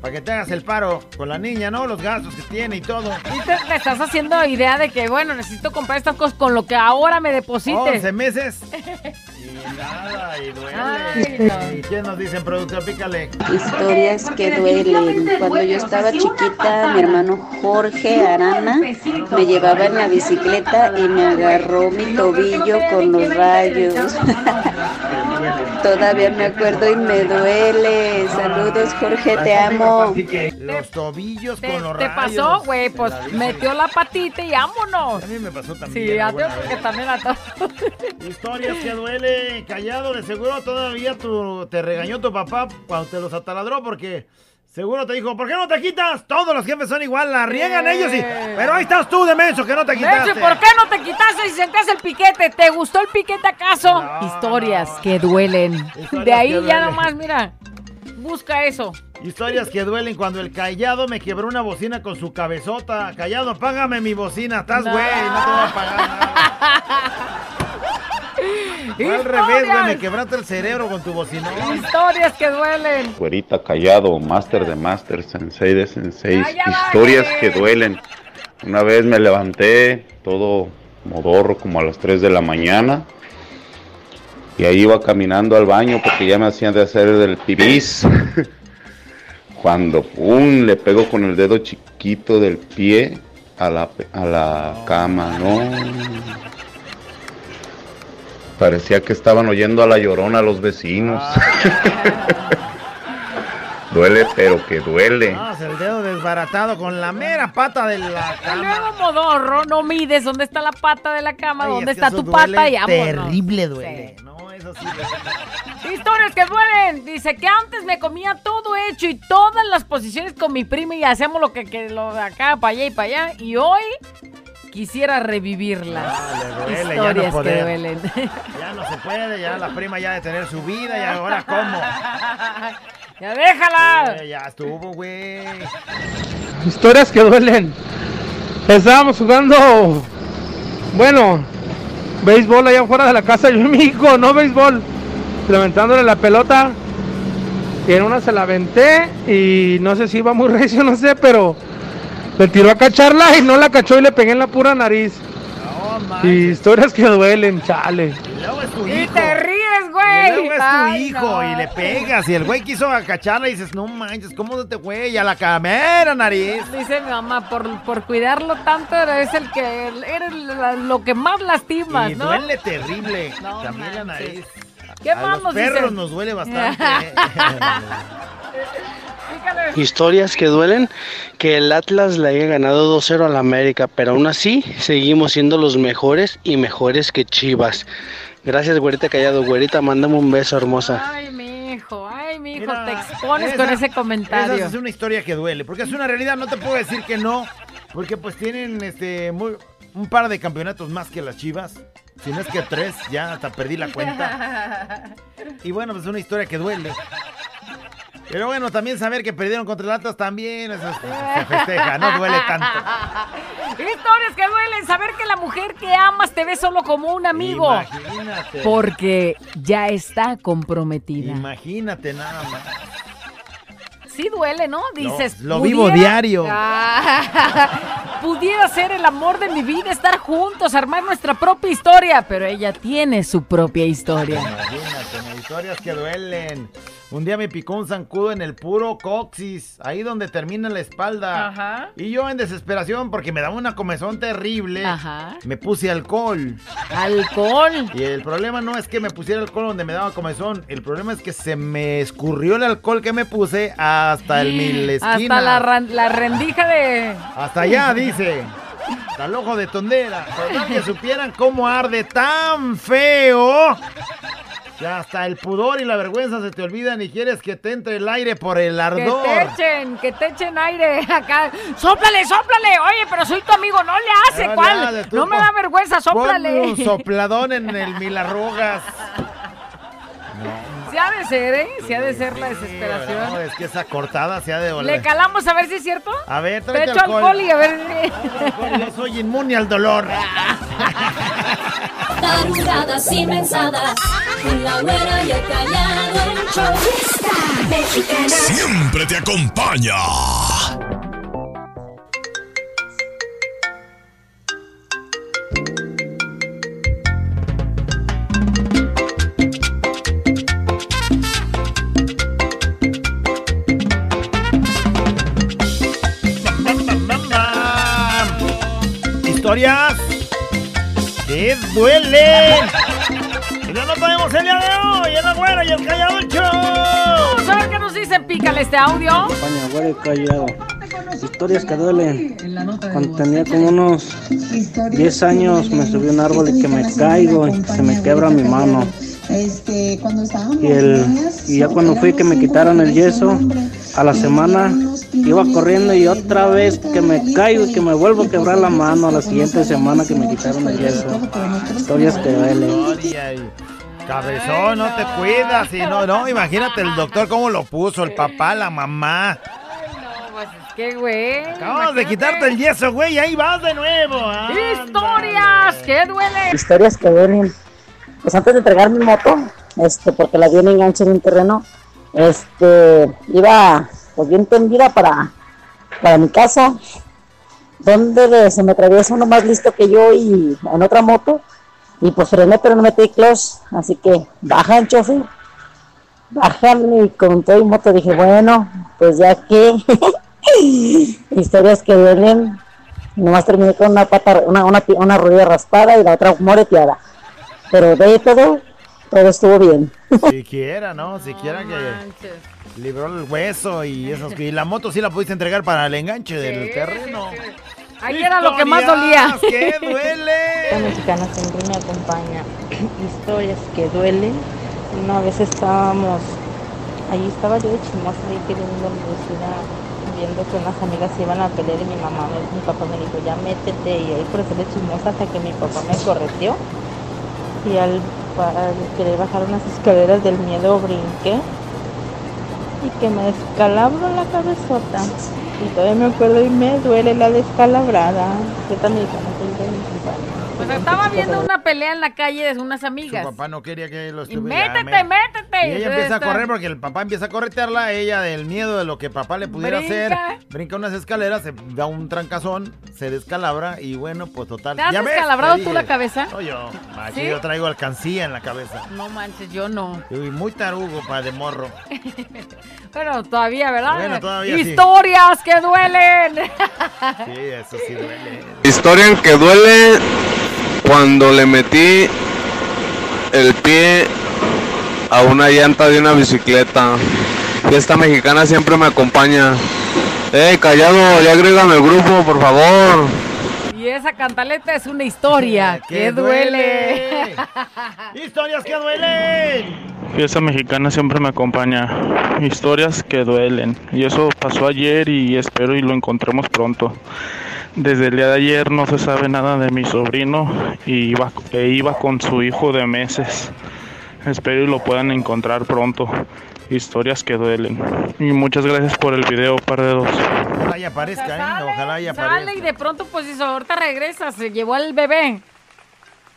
para que te hagas el paro con la niña, ¿no? Los gastos que tiene y todo. Y te, te estás haciendo idea de que, bueno, necesito comprar estas cosas con lo que ahora me deposites. 11 meses. (laughs) Y nada, y duele. Ay, ¿Y qué nos dicen, productor? Pícale. Historias que duelen. Cuando yo estaba chiquita, mi hermano Jorge Arana me llevaba en la bicicleta y me agarró mi tobillo con los rayos. (laughs) Todavía me acuerdo y me duele. Saludos, Jorge, te amo. Los tobillos ¿Te, con los te rayos. pasó, güey? Pues metió la patita y vámonos. A mí me pasó también. Sí, a ti alguna porque también a todos. Historias que callado, de seguro todavía tu, te regañó tu papá cuando te los ataladró porque seguro te dijo, ¿por qué no te quitas? Todos los jefes son igual, la riegan ellos y... Pero ahí estás tú de menso que no te quitaste. Menso, ¿por qué no te quitaste y sentías el piquete? ¿Te gustó el piquete acaso? Historias que duelen. Historias de ahí ya duelen. nomás, mira, busca eso. Historias que duelen cuando el callado me quebró una bocina con su cabezota. Callado, págame mi bocina, estás No. güey, no te voy a pagar nada. (laughs) Fue al revés, güey, me quebraste el cerebro con tu bocina. Historias que duelen. Güerita Callado, Master de Master, Sensei de Sensei. Ya Historias que duelen. Una vez me levanté todo modorro como a las 3 de la mañana. Y ahí iba caminando al baño porque ya me hacían de hacer del pibis. (laughs) Cuando pum, le pego con el dedo chiquito del pie a la, a la cama, no. Parecía que estaban oyendo a la llorona los vecinos. (laughs) duele, pero que duele. Ah, el dedo desbaratado con la mera pata de la cama. luego, modorro, no mides dónde está la pata de la cama, Ay, dónde es está tu pata y. Terrible duele. No, eso sí duele. Historias que duelen. Dice que antes me comía todo hecho y todas las posiciones con mi prima y hacíamos lo que, que lo de acá, para allá y para allá. Y hoy quisiera revivirlas. duele, ya no Historias que duelen. Ya no se puede, ya la prima ya de tener su vida y ahora cómo. (laughs) ya déjala. Ya estuvo, güey. Historias que duelen. Estábamos jugando, bueno, béisbol allá afuera de la casa. Yo y mi hijo, no béisbol. Levantándole la pelota. Y en una se la aventé y no sé si iba muy recio, no sé, pero le tiró a cacharla y no la cachó y le pegué en la pura nariz. y historias que duelen, chale. Luego es tu Y hijo. te ríes, Y güey. luego es tu Ay, hijo no. y le pegas. Y el güey quiso agacharla y dices, no manches, ¿cómo te güey? A la camera, nariz. Dice mi mamá, por, por cuidarlo tanto, eres el que eres la- lo que más lastimas, Y ¿no? duele terrible. No También la nariz. ¿Qué a más los nos perros dicen? nos duele (laughs) bastante. Historias que duelen que el Atlas le haya ganado 2-0 al América, pero aún así seguimos siendo los mejores y mejores que Chivas. Gracias, güerita callado. Güerita, mándame un beso, hermosa. Ay, mi hijo, ay, mi hijo, te expones esa- con ese comentario. Esa es una historia que duele, porque es una realidad, no te puedo decir que no, porque pues tienen este muy- un par de campeonatos más que las Chivas, si no es que tres, ya hasta perdí la cuenta. (laughs) Y bueno, pues es una historia que duele. Pero bueno, también saber que perdieron contra el Atlas también eso se festeja, no duele tanto. Historias que duelen, saber que la mujer que amas te ve solo como un amigo. Imagínate. Porque ya está comprometida. Imagínate nada más. Sí duele, ¿no? Dices. lo vivo diario. Ah, (laughs) pudiera ser el amor de mi vida, estar juntos, armar nuestra propia historia, pero ella tiene su propia historia. Imagínate, historias que duelen. Un día me picó un zancudo en el puro coxis, ahí donde termina la espalda. Ajá. Y yo en desesperación, porque me daba una comezón terrible, Ajá. me puse alcohol. Alcohol. Y el problema no es que me pusiera alcohol donde me daba comezón, el problema es que se me escurrió el alcohol que me puse hasta el mil esquina. Hasta la, la rendija de. Hasta allá, dice. Hasta el ojo de tondera. Para que supieran cómo arde tan feo. Que hasta el pudor y la vergüenza se te olvidan y quieres que te entre el aire por el Que ardor. te echen, que te echen aire (laughs) acá. ¡Sóplale, sóplale! Oye, pero soy tu amigo, no le hace, No ¿cuál? no me da vergüenza, Pon sóplale. un (laughs) sopladón en el mil arrugas. Sí ha de ser, ¿eh? Sí ha de ser la desesperación. No, es que esa cortada se ha de Le doler. calamos a ver si es cierto. A ver, Te tráete echo alcohol y a ver. Yo soy inmune al dolor. Tarugadas y mensadas, con la güera y el callado, el show está mexicana. Siempre te acompaña. Historias que duelen. Ya no tenemos el día de hoy, en la güera y el callado el show. Vamos a ver qué nos dice, pícale este audio. España, güero y callado. Historias que duelen. Cuando tenía como unos 10 años me subí a un árbol y que me caigo y se me quebra mi mano. Este, cuando estábamos Y, el, y ya cuando fui que me quitaron el yeso, a la semana iba corriendo y otra vez que me caigo y que me vuelvo a quebrar la mano a la siguiente semana que me quitaron el yeso. Historias que duelen. Cabezón, no te cuidas. Y no, no, imagínate el doctor cómo lo puso, el papá, la mamá. ¿Qué, güey? Acabamos de quitarte el yeso, güey, y ahí vas de nuevo. Historias que duelen. Historias que duelen. Pues antes de entregar mi moto, este, porque la vi en enganche en un terreno, este, iba pues bien tendida para, para mi casa, donde se me atraviesa uno más listo que yo y en otra moto, y pues frené pero no metí clutch, así que bajan chofer, bajan y con todo y moto dije, bueno, pues ya que (laughs) historias que duelen, nomás terminé con una pata, una, una, una rodilla raspada y la otra moreteada. Pero de todo, todo estuvo bien. Siquiera, ¿no? Siquiera que libró el hueso y que y la moto sí la pudiste entregar para el enganche del terreno. Ahí era lo que más dolía. ¡Que duele! La mexicana siempre me acompaña. (clears throat) Historias que duelen. Una vez estábamos, allí estaba yo de chismosa ahí queriendo lucida, viendo que unas amigas se iban a pelear y mi mamá, mi papá me dijo, ya métete y ahí por ser de chismosa hasta que mi papá me correteó. Y al, al querer bajar unas escaleras del miedo brinqué y que me descalabro la cabezota. Y todavía me acuerdo y me duele la descalabrada. Yo también con Pues estaba viendo una pelea en la calle de unas Su amigas. papá no quería que lo Y estuviera. métete, métete. Y ella empieza a correr porque el papá empieza a corretearla, ella del miedo de lo que papá le pudiera Brinca. hacer, brinca unas escaleras, se da un trancazón, se descalabra y bueno, pues total. ¿Te has descalabrado tú la cabeza? No, yo. Aquí ¿Sí? yo traigo alcancía en la cabeza. No manches, yo no. Y muy tarugo para de morro. (laughs) Bueno, todavía, ¿verdad? Bueno, todavía sí. Historias que duelen. Sí, eso sí duele. Historia que duele cuando le metí el pie a una llanta de una bicicleta. Fiesta mexicana siempre me acompaña. Eh, callado, ya agrégame el grupo, por favor. Y esa cantaleta es una historia (laughs) que duele. (laughs) ¡Historias que duelen! Fiesta mexicana siempre me acompaña. Historias que duelen. Y eso pasó ayer y espero y lo encontremos pronto. Desde el día de ayer no se sabe nada de mi sobrino y iba, e iba con su hijo de meses. Espero y lo puedan encontrar pronto. Historias que duelen. Y muchas gracias por el video, par de dos. Ojalá y aparezca, ¿eh? Ojalá y aparezca. Sale y de pronto, pues, dice, ahorita regresa, se llevó al bebé.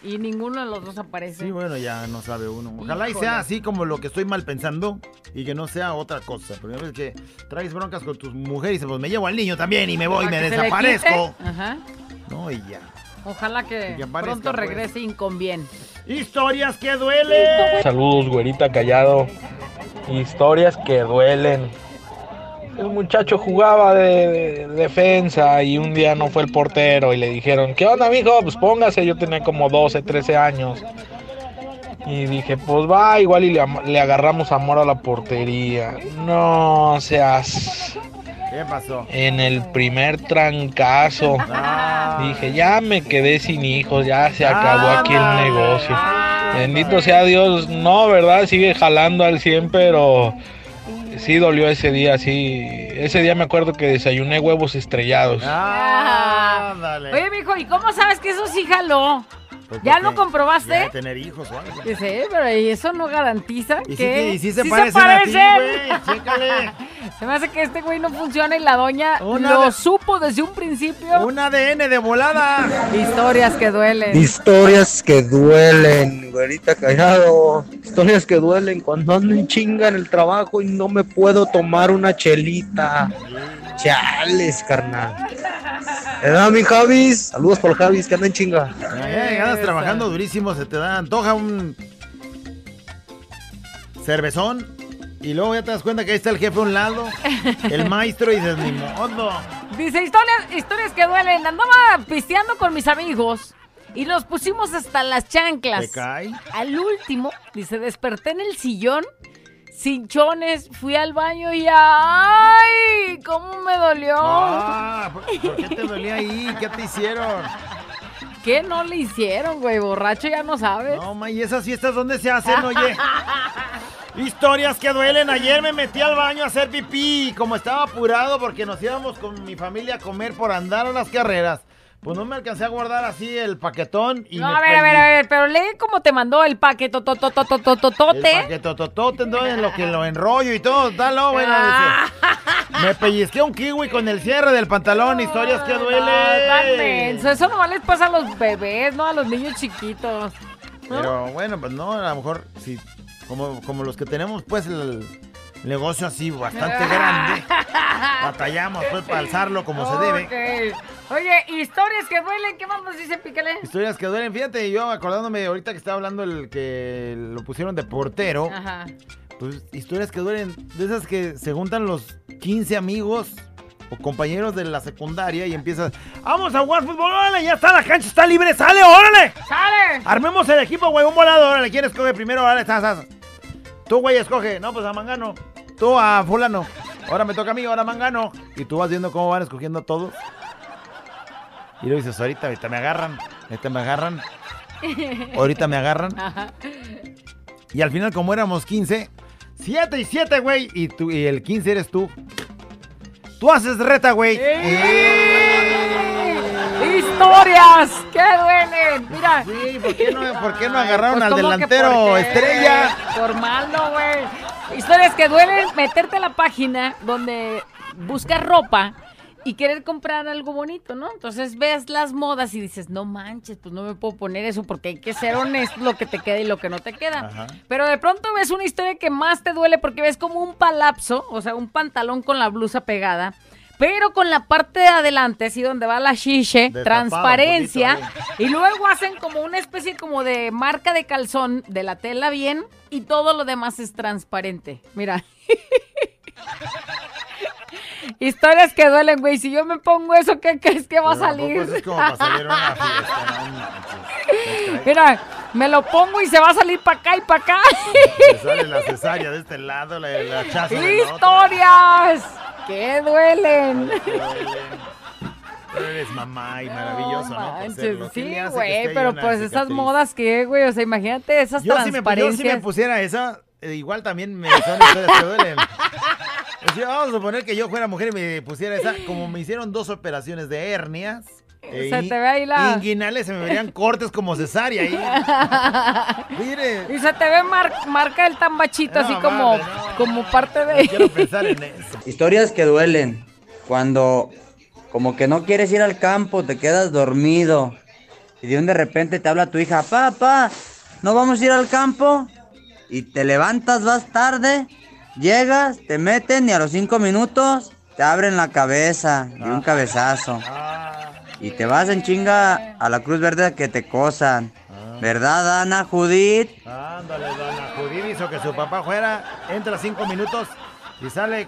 Y ninguno de los dos aparece. Sí, bueno, ya no sabe uno. Ojalá y sea así como lo que estoy mal pensando y que no sea otra cosa. Porque a veces que traes broncas con tus mujeres y dices, pues me llevo al niño también y me voy, Para me desaparezco. Ajá. No, y ya. Ojalá que Que aparezca, pronto pues. regrese bien. Historias que duelen. Saludos, güerita callado. Historias que duelen. El muchacho jugaba de, de defensa y un día no fue el portero y le dijeron, ¿qué onda, mijo? Pues póngase. Yo tenía como 12, 13 años. Y dije, pues va, igual y le, am- le agarramos amor a la portería. No seas. ¿Qué pasó? En el primer trancazo. Dije, ya me quedé sin hijos, ya se acabó aquí el negocio. Bendito sea Dios, no, ¿verdad? Sigue jalando al 100, pero sí dolió ese día, sí. Ese día me acuerdo que desayuné huevos estrellados. Ah, Oye, mijo, ¿y cómo sabes que eso sí jaló? ¿Ya lo comprobaste? Ya de tener hijos o algo. Dice, "Eh, pero ¿y eso no garantiza Y sí que que- y sí se sí parecen a ti, parecen? güey, chécale. Se me hace que este güey no funciona y la doña Una lo de- supo desde un principio. Un ADN de volada. Historias que duelen. Historias que duelen, güerita callado. Historias que duelen cuando ando en chinga en el trabajo y no me puedo tomar una chelita. Chales, carnal. ¿Verdad, mi Javis? Saludos por Javis, que anda en chinga. Ya, ya andas trabajando durísimo, se te da, antoja un cervezón y luego ya te das cuenta que ahí está el jefe a un lado, el (laughs) maestro y dices, ni modo. Dice, historias, historias que duelen. Andaba pisteando con mis amigos Y nos pusimos hasta las chanclas. ¿Te cae? Al último, dice, desperté en el sillón, cinchones, fui al baño y ¡ay! ¿Cómo me dolió? Ah, ¿por, por qué te dolía ahí? ¿Qué te hicieron? ¿Qué no le hicieron, güey? Borracho ya no sabes. No, ma, ¿y esas fiestas dónde se hacen, oye? (laughs) Historias que duelen. Ayer me metí al baño a hacer pipí. Como estaba apurado porque nos íbamos con mi familia a comer por andar a las carreras, pues no me alcancé a guardar así el paquetón. Y No, me a ver, a ver, a ver, pero lee cómo te mandó el paquete El paquetototote, entonces, en lo que lo enrollo y todo, dalo, bueno, dice, Me pellizqué un kiwi con el cierre del pantalón, historias que No, duelen. menso. Eso nomás les pasa a los bebés, no a los niños chiquitos. ¿no? Pero bueno, pues no, a lo mejor sí, como, como los que tenemos pues el negocio así bastante grande, batallamos pues para alzarlo como se debe. Oye, historias que duelen, ¿qué más nos dice Pícale? Historias que duelen, fíjate, yo acordándome ahorita que estaba hablando el que lo pusieron de portero, Ajá. pues historias que duelen, de esas que se juntan los 15 amigos o compañeros de la secundaria y empiezas, vamos a jugar fútbol, órale, ya está, la cancha está libre, sale, órale. ¡Sale! Armemos el equipo, güey, un volado, órale, ¿quién escoge primero? Órale, estás, estás. Tú, güey, escoge, no, pues a Mangano, tú a fulano, ahora me toca a mí, ahora a Mangano. Y tú vas viendo cómo van escogiendo todos. Y luego dices, ahorita, ahorita me agarran, ahorita me agarran, ahorita me agarran. (laughs) Ajá. Y al final, como éramos 15, 7 y 7, güey. Y, tú, y el 15 eres tú. Tú haces reta, güey. ¡Historias que duelen! Mira. Sí, ¿por qué no, por qué no agarraron Pues, al ¿cómo que delantero qué? estrella? Por malo, güey. Historias que duelen, meterte a la página donde buscas ropa y querer comprar algo bonito, ¿no? Entonces ves las modas y dices, no manches, pues no me puedo poner eso porque hay que ser honesto lo que te queda y lo que no te queda. Ajá. Pero de pronto ves una historia que más te duele porque ves como un palapso, o sea, un pantalón con la blusa pegada. Pero con la parte de adelante, así donde va la chiche, Destapada un transparencia, y luego hacen como una especie como de marca de calzón de la tela bien y todo lo demás es transparente. Mira. (laughs) Historias que duelen, güey. Si yo me pongo eso, ¿qué crees que va a Pero salir? eso es como para salir una (laughs) fiesta. Mira, me lo pongo y se va a salir para acá y para acá. Te sale la cesárea de este lado, la, la (laughs) chaza del otro. ¡Historias! ¡Que duelen! Pero eres mamá y maravilloso, ¿no? Por Manches, serlo. ¿Qué le sí, que güey, pero pues esas modas que, güey, o sea, imagínate esas Yo si, me, yo transparencias. si me pusiera esa, eh, igual también me son historias que duelen. (laughs) Sea, vamos a suponer que yo fuera mujer y me pusiera esa, como me hicieron dos operaciones de hernias. eh, Se te ve ahí la- Inguinales, se me verían cortes como cesárea ahí. (laughs) Mire. Y se te ve mar- marca el tambachito No, así como, no. como parte de... Quiero pensar en eso. Historias que duelen. Cuando como que no quieres ir al campo, te quedas dormido. Y de un de repente te habla tu hija, papá, ¿no vamos a ir al campo? Y te levantas, vas tarde, llegas, te meten y a los cinco minutos te abren la cabeza y un cabezazo. Y te vas en chinga a la Cruz Verde que te cosan. ¿Verdad, Ana Judith? Ándale, dona Judith hizo que su papá fuera, entra cinco minutos y sale.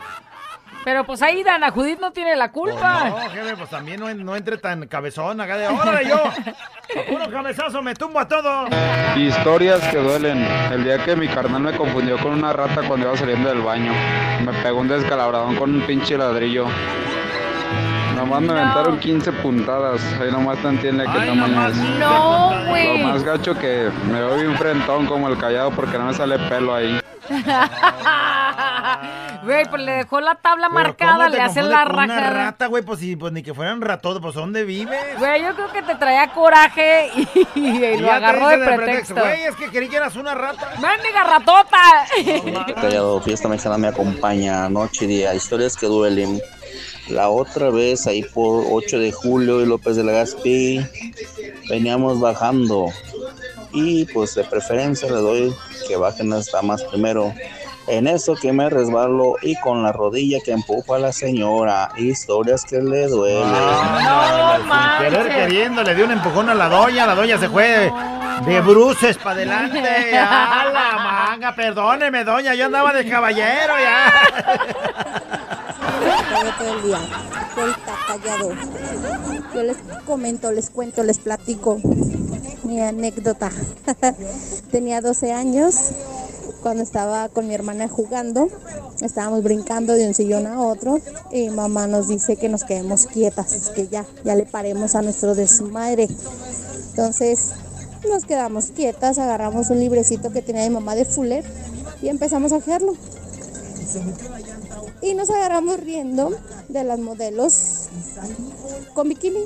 Pero pues ahí Dana Judith no tiene la culpa. No, jefe, pues también no, no entre tan cabezón acá de órale yo. A puro cabezazo me tumbo a todo. Historias que duelen. El día que mi carnal me confundió con una rata cuando iba saliendo del baño. Me pegó un descalabradón con un pinche ladrillo. Nomás me aventaron 15 puntadas. Ahí nomás te entiende qué tamaño es. No, güey. Lo más gacho que me veo bien frentón como el callado porque no me sale pelo ahí. (laughs) Güey, pues le dejó la tabla Pero marcada, ¿cómo te le hace confunde la con Una rata, güey, pues, si, pues ni que fueran ratones, pues ¿dónde vives? Güey, yo creo que te traía coraje y, y Y lo agarró de pretexto. Güey, es que creí que eras una rata. ¡Mendiga ratota! Callado, fiesta mexicana me acompaña noche y día. Historias que duelen. La otra vez, ahí por 8 de julio y López de Legazpi, veníamos bajando. Y pues de preferencia le doy que bajen las damas primero. En eso que me resbalo y con la rodilla que empujo a la señora. Historias que le duelen. Sin querer queriendo, le dio un empujón a la doña, la doña se fue de bruces para adelante. ¡A la manga! Perdóneme, doña, yo andaba de caballero ya. Callado todo el día. Ahorita callado. Yo les comento, les cuento, les platico. mi anécdota. (laughs) Tenía 12 años cuando estaba con mi hermana jugando. Estábamos brincando de un sillón a otro y mamá nos dice que nos quedemos quietas, que ya, ya le paremos a nuestro desmadre. Entonces nos quedamos quietas, agarramos un librecito que tenía mi mamá de Fuller y empezamos a hacerlo. Y nos agarramos riendo de las modelos con bikini.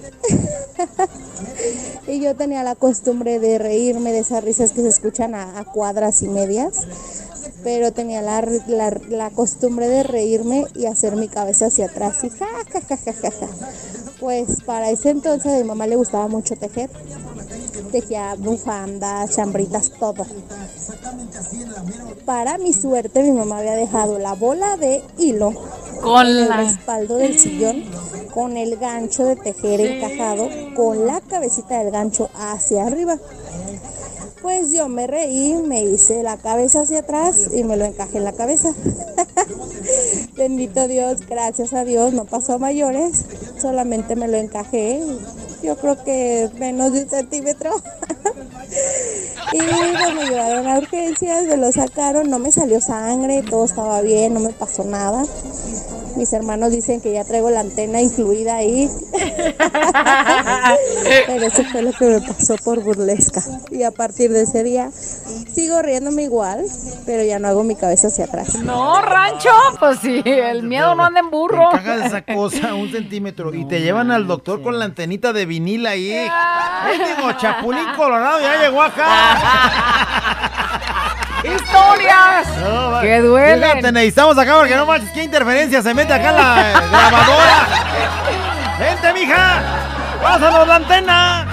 (laughs) y yo tenía la costumbre de reírme de esas risas que se escuchan a, cuadras y medias. Pero tenía la, la- costumbre de reírme y hacer mi cabeza hacia atrás y ja, ja, ja, ja, ja. Pues para ese entonces a mi mamá le gustaba mucho tejer. Tejía bufandas, chambritas, todo. Para mi suerte, mi mamá había dejado la bola de hilo Con en la- el respaldo del sillón con el gancho de tejer encajado con la cabecita del gancho hacia arriba. Pues yo me reí, me hice la cabeza hacia atrás y me lo encajé en la cabeza. (laughs) Bendito Dios, gracias a Dios, no pasó a mayores, solamente me lo encajé, yo creo que menos de un centímetro. Y pues me llevaron a urgencias, me lo sacaron, no me salió sangre, todo estaba bien, no me pasó nada. Mis hermanos dicen que ya traigo la antena incluida ahí. (laughs) Pero eso fue lo que me pasó por burlesca. Y a partir de ese día sigo riéndome igual, pero ya no hago mi cabeza hacia atrás. No, rancho, pues sí, el miedo no anda en burro. Cagas esa cosa un centímetro y (laughs) te llevan al doctor con la antenita de vinil ahí. Digo, Chapulín Colorado ya llegó acá. (laughs) ¡Historias! No, ¡Que duelen! Fíjate, necesitamos acá porque no manches, qué interferencia se mete acá en la eh, (laughs) grabadora. ¡Vente, mija! ¡Pásanos la antena!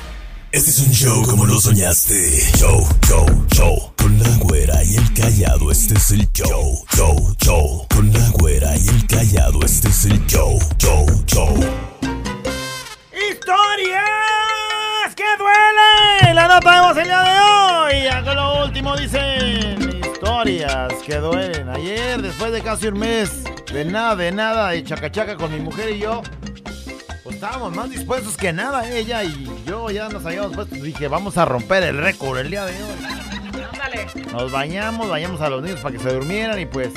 Este es un show como lo soñaste. Show, show, show. Con la güera y el callado, este es el show. Show, show. Con la güera y el callado, este es el show. Show, show. ¡Historias que duelen! La nota voz el día de hoy. Acá lo último dicen. Historias que duelen. Ayer, después de casi un mes de nada, de nada, de chacachaca con mi mujer y yo, pues estábamos más dispuestos que nada, ella y yo ya nos habíamos puesto. Dije, vamos a romper el récord el día de hoy. Ándale. Nos bañamos, bañamos a los niños para que se durmieran y pues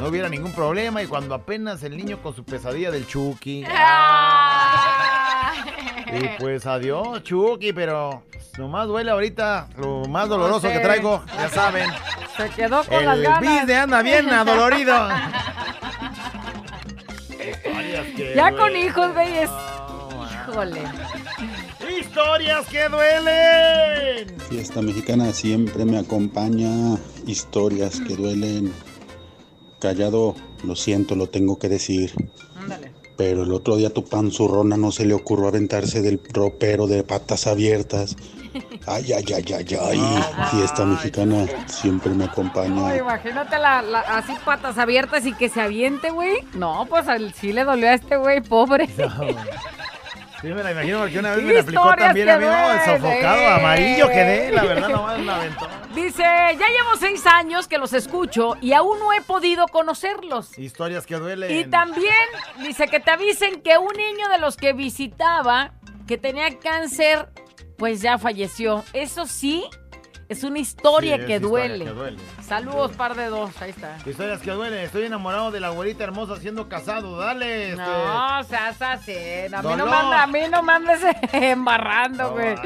no hubiera ningún problema. Y cuando apenas el niño con su pesadilla del Chucky. Y pues adiós, Chucky, pero pues, nomás duele ahorita lo más doloroso que traigo, ya saben. Se quedó con las El ganas. bis de anda bien adolorido. (laughs) Ya con hijos, güey, es... Híjole. Historias que duelen. Fiesta mexicana siempre me acompaña historias que duelen. Callado, lo siento, lo tengo que decir. Pero el otro día tu panzurrona no se le ocurrió aventarse del ropero de patas abiertas. (laughs) Ay, ay, ay, ay, ay. Fiesta mexicana siempre me acompaña. No, imagínate la, la- así patas abiertas y que se aviente, güey. No, pues al- sí le dolió a este güey, pobre. Sí, me la imagino porque una vez me la aplicó también a mí, no, sofocado eh. amarillo quedé, la verdad no me aventó. Dice, ya llevo seis años que los escucho y aún no he podido conocerlos. Historias que duelen. Y también dice que te avisen que un niño de los que visitaba, que tenía cáncer, pues ya falleció. Eso sí, es una historia Sí, es que, historia duele. que duele. Saludos, par de dos. Ahí está. Historias que duelen. Estoy enamorado de la güerita hermosa siendo casado. Dale. este. No, seas así. A mí no, manda, a mí no me andes (laughs) embarrando, güey. se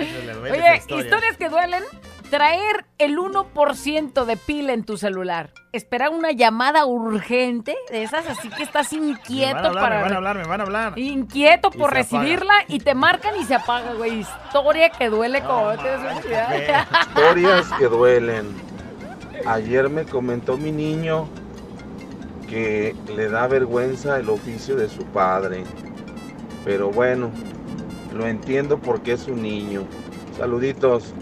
Oye, historia. historias que duelen. Traer el 1% de pila en tu celular. Esperar una llamada urgente de esas, así que estás inquieto Me van a hablar, para. me van a hablar, me van a hablar. Inquieto Y por apaga. recibirla y te marcan y se apaga, güey. Historia que duele como no tienes necesidad. Historias que duelen. Ayer me comentó mi niño que le da vergüenza el oficio de su padre. Pero bueno, lo entiendo porque es un niño. Saluditos.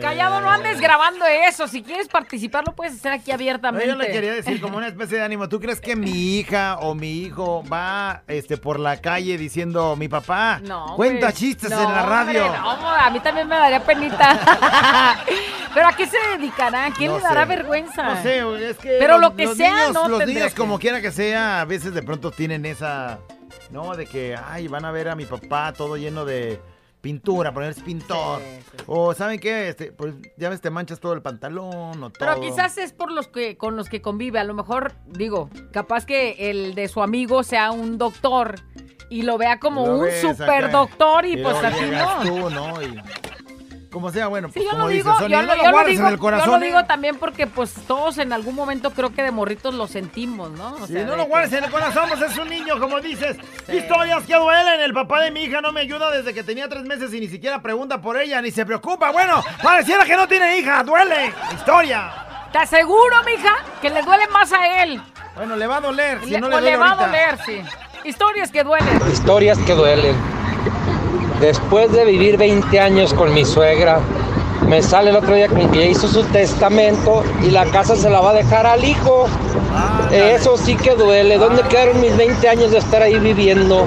Callado, no andes grabando eso. Si quieres participar, lo puedes hacer aquí abiertamente. yo le quería decir como una especie de ánimo. ¿Tú crees que mi hija o mi hijo va este, por la calle diciendo, mi papá No, cuenta pues, chistes no, en la radio? hombre, no, a mí también me daría penita. (laughs) Pero ¿a qué se dedicará? ¿A quién No le dará sé. vergüenza? No sé, es que Pero los- lo que los sea, niños, no Los niños, que- como quiera que sea, a veces de pronto tienen esa, ¿no? De que, ay, van a ver a mi papá todo lleno de pintura, poner es pintor. O, ¿saben qué? Este, pues, ya ves, te manchas todo el pantalón o todo. Pero quizás es por los que con los que convive. A lo mejor, digo, capaz que el de su amigo sea un doctor y lo vea como Lo un ves super acá, doctor y, pues luego a ti llegas no. tú, ¿no? Y como sea, bueno, Sí, yo como lo dices, digo, yo no lo, lo yo lo guardes digo, en el yo corazón. lo ¿eh? digo también porque pues todos en algún momento creo que de morritos lo sentimos, ¿no? O Si sea, no lo que- guardes en el corazón, pues es un niño, como dices. Historias que duelen. El papá de mi hija no me ayuda desde que tenía tres meses y ni siquiera pregunta por ella, ni se preocupa. Bueno, pareciera que no tiene hija. Duele. Historia. Te aseguro, mija, que le duele más a él. Bueno, le va a doler. Si Le- no le o duele le va ahorita. a doler, sí. Historias que duelen. Historias que duelen. Después de vivir 20 años con mi suegra, me sale el otro día con que hizo su testamento y la casa se la va a dejar al hijo. Eso sí que duele. ¿Dónde quedaron mis 20 años de estar ahí viviendo?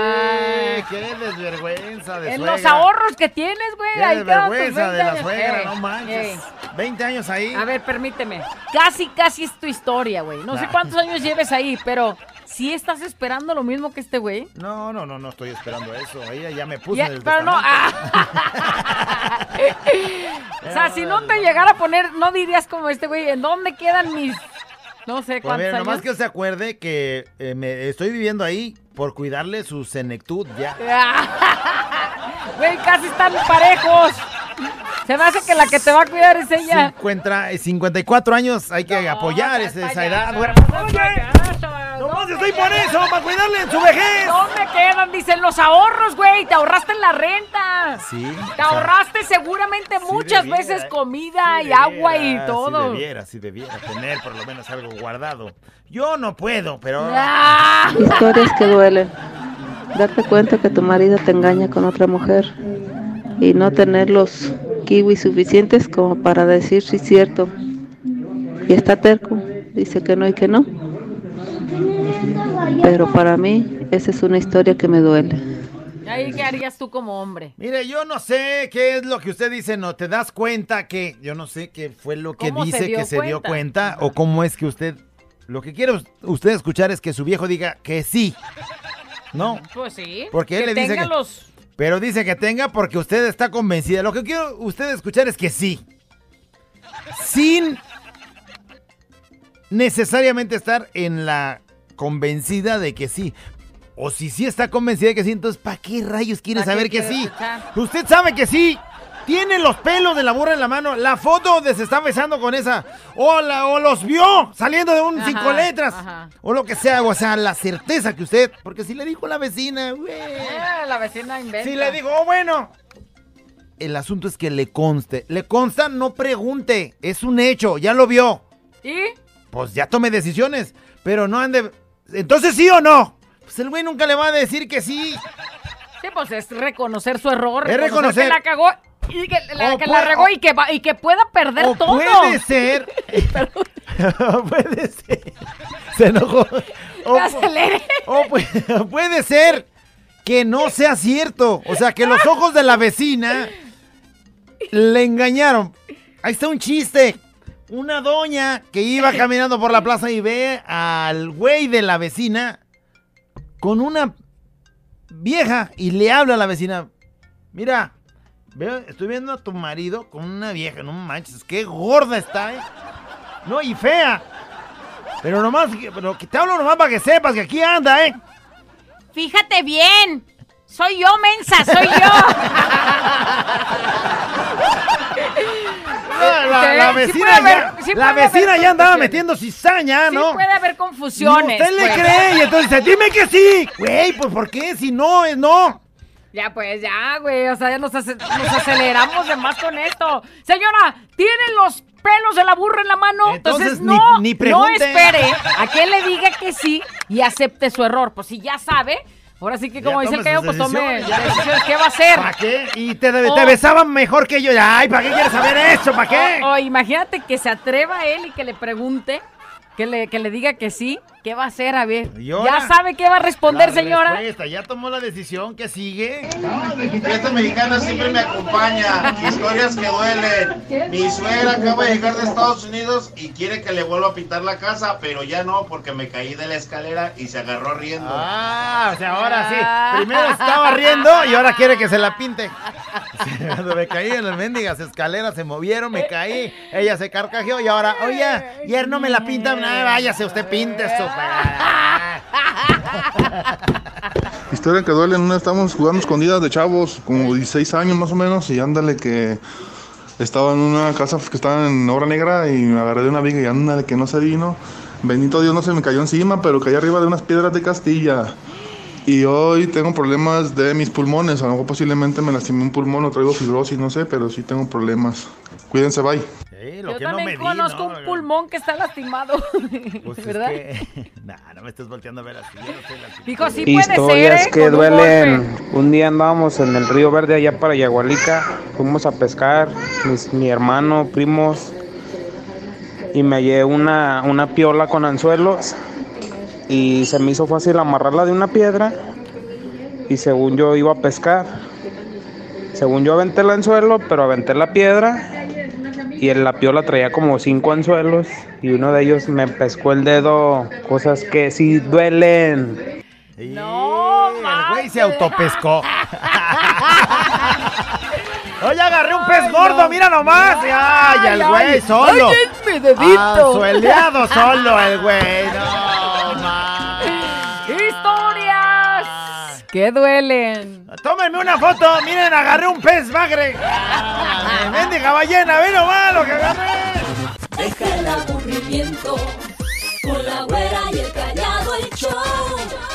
Ay, qué desvergüenza de En suegra. los ahorros que tienes, güey. Qué ahí desvergüenza de 20 la años. suegra, Ey, no manches. ey. 20 años ahí. A ver, permíteme. Casi, casi es tu historia, güey. No sé cuántos años lleves ahí, pero ¿sí estás esperando lo mismo que este güey? No, no, no, no estoy esperando eso. Ella ya me puso Ya, en el pero no, ah. (laughs) o sea, si no te llegara a poner, no dirías como este güey, ¿en dónde quedan mis, no sé Pues cuántos mira, nomás que se acuerde que eh, me estoy viviendo ahí por cuidarle su senectud ya. (laughs) Güey, casi están parejos. Se me hace que la que te va a cuidar es ella. 50, eh, 54 años, hay que apoyar esa, esa edad. güey. ¡Nomás estoy por eso, para cuidarle en su vejez! ¿Dónde quedan? Dicen los ahorros, güey. Te ahorraste en la renta. Sí. Te ahorraste seguramente muchas debiera, veces comida y agua y todo. Sí debiera, sí debiera tener por lo menos algo guardado. Yo no puedo, pero... Ah. Historias que duelen. Darte cuenta que tu marido te engaña con otra mujer y no tener los kiwis suficientes como para decir si es cierto. Y está terco, dice que no y que no. Pero para mí esa es una historia que me duele. Ahí, ¿qué harías tú como hombre? Mire, yo no sé qué es lo que usted dice, no te das cuenta que yo no sé qué fue lo que ¿Cómo se dice que se dio cuenta? o cómo es que usted lo que quiere us- usted escuchar es que su viejo diga que sí. No, Pues sí. Porque él que le dice tenga que- los... pero dice que tenga porque usted está convencida. Lo que quiero usted escuchar es que sí. Sin necesariamente estar en la convencida de que sí. O si sí está convencida de que sí, entonces ¿para qué rayos quiere ¿Para qué saber que sí? escuchar? Usted sabe que sí. Tiene los pelos de la burra en la mano. La foto donde se está besando con esa. O, la- o los vio saliendo de un Ajá, cinco letras. ajá. O lo que sea. O sea, la certeza que usted. Porque si le dijo la vecina, güey. Eh, la vecina inventa. Si le digo, oh, bueno. El asunto es que le conste. Le consta, no pregunte. Es un hecho, ya lo vio. ¿Y? Pues ya tome decisiones. Pero no ande. Entonces, ¿sí o no? Pues el güey nunca le va a decir que sí. Sí, pues es reconocer su error. Es reconocer. que la cagó y que la, O que puede- la regó y que, va- y que pueda perder O todo. puede ser. (laughs) (laughs) puede ser. Se enojó. O, Me aceleré. o pu- (laughs) puede ser que no sea cierto. O sea, que los ojos de la vecina le engañaron. Ahí está un chiste. Una doña que iba (laughs) caminando por la plaza y ve al güey de la vecina con una vieja y le habla a la vecina. Mira, veo, estoy viendo a tu marido con una vieja, no manches, qué gorda está, ¿eh? No, y fea. Pero nomás, pero que te hablo nomás para que sepas que aquí anda, ¿eh? Fíjate bien. Soy yo, mensa, soy La, (laughs) la- Sí, sí vecina, ya, haber- sí la puede vecina haber ya andaba metiendo cizaña, Sí ¿no? puede haber confusiones. Usted le pues. cree y entonces dime que sí. Güey, pues ¿por qué? Si no, es no. Ya, pues, ya, güey. O sea, ya nos, ace- nos aceleramos de más con esto. Señora, ¿tiene los pelos de la burra en la mano. Entonces, Entonces, ni- no, ni no espere a que él le diga que sí y acepte su error. Pues si ya sabe, ahora sí que como Ya dice el sus pues tome. ¿Qué va a hacer? ¿Para qué? Y te, te Oh. besaban mejor que yo. Ay, ¿para qué quieres saber eso? ¿Para qué? O, o imagínate que se atreva él y que le pregunte, que le, que le diga que sí. ¿Qué va a hacer? A. Ya sabe qué va a responder, La señora. respuesta, ya tomó la decisión que sigue. Fiesta mexicana siempre me acompaña. Historias que duelen. Mi suegra acaba de llegar de Estados Unidos y quiere que le vuelva a pintar la casa, pero ya no, porque me caí de la escalera y se agarró riendo. Ah, o sea, ahora sí. Primero estaba riendo y ahora quiere que se la pinte. Cuando (laughs) me caí en las mendigas escaleras, se movieron, me caí. Ella se carcajeó y ahora, oye, ayer no me la pinta. No, váyase, usted pinte esto. Historia que duele, una estamos jugando escondidas de chavos, como 16 años más o menos, y ándale que estaba en una casa que estaba en obra negra y me agarré de una viga y ándale que no se vino. Bendito Dios no se me cayó encima, pero caí arriba de unas piedras de Castilla. Y hoy tengo problemas de mis pulmones, a lo mejor posiblemente me lastimé un pulmón o traigo fibrosis, no sé, pero sí tengo problemas. Cuídense, bye. lo Yo que no también di, conozco ¿no? un pulmón que está lastimado. (laughs) Pues es ¿Verdad? que- (laughs) Nah, no me estés volteando a ver así. No Dijo, sí puede ser, Historias ¿eh? que Con un duelen. Un día andábamos en el río Verde allá para Yagualica. Fuimos a pescar, mis- mi hermano, primos. Y me hallé una, una piola con anzuelos. Y se me hizo fácil amarrarla de una piedra. Y según yo iba a pescar. Según yo aventé el anzuelo, pero aventé la piedra. Y en la piola traía como cinco anzuelos. Y uno de ellos me pescó el dedo. Cosas que sí duelen. No, El güey se autopescó. (laughs) Oye, agarré un pez gordo, mira nomás. Ay, el güey ay, solo. ay, es mi dedito. Sueleado solo el güey. No, ¡Que duelen! Tómenme una foto. Miren, agarré un pez bagre. Mendiga ballena, ve nomás lo que agarré. Deja el aburrimiento con la güera y el callado el show.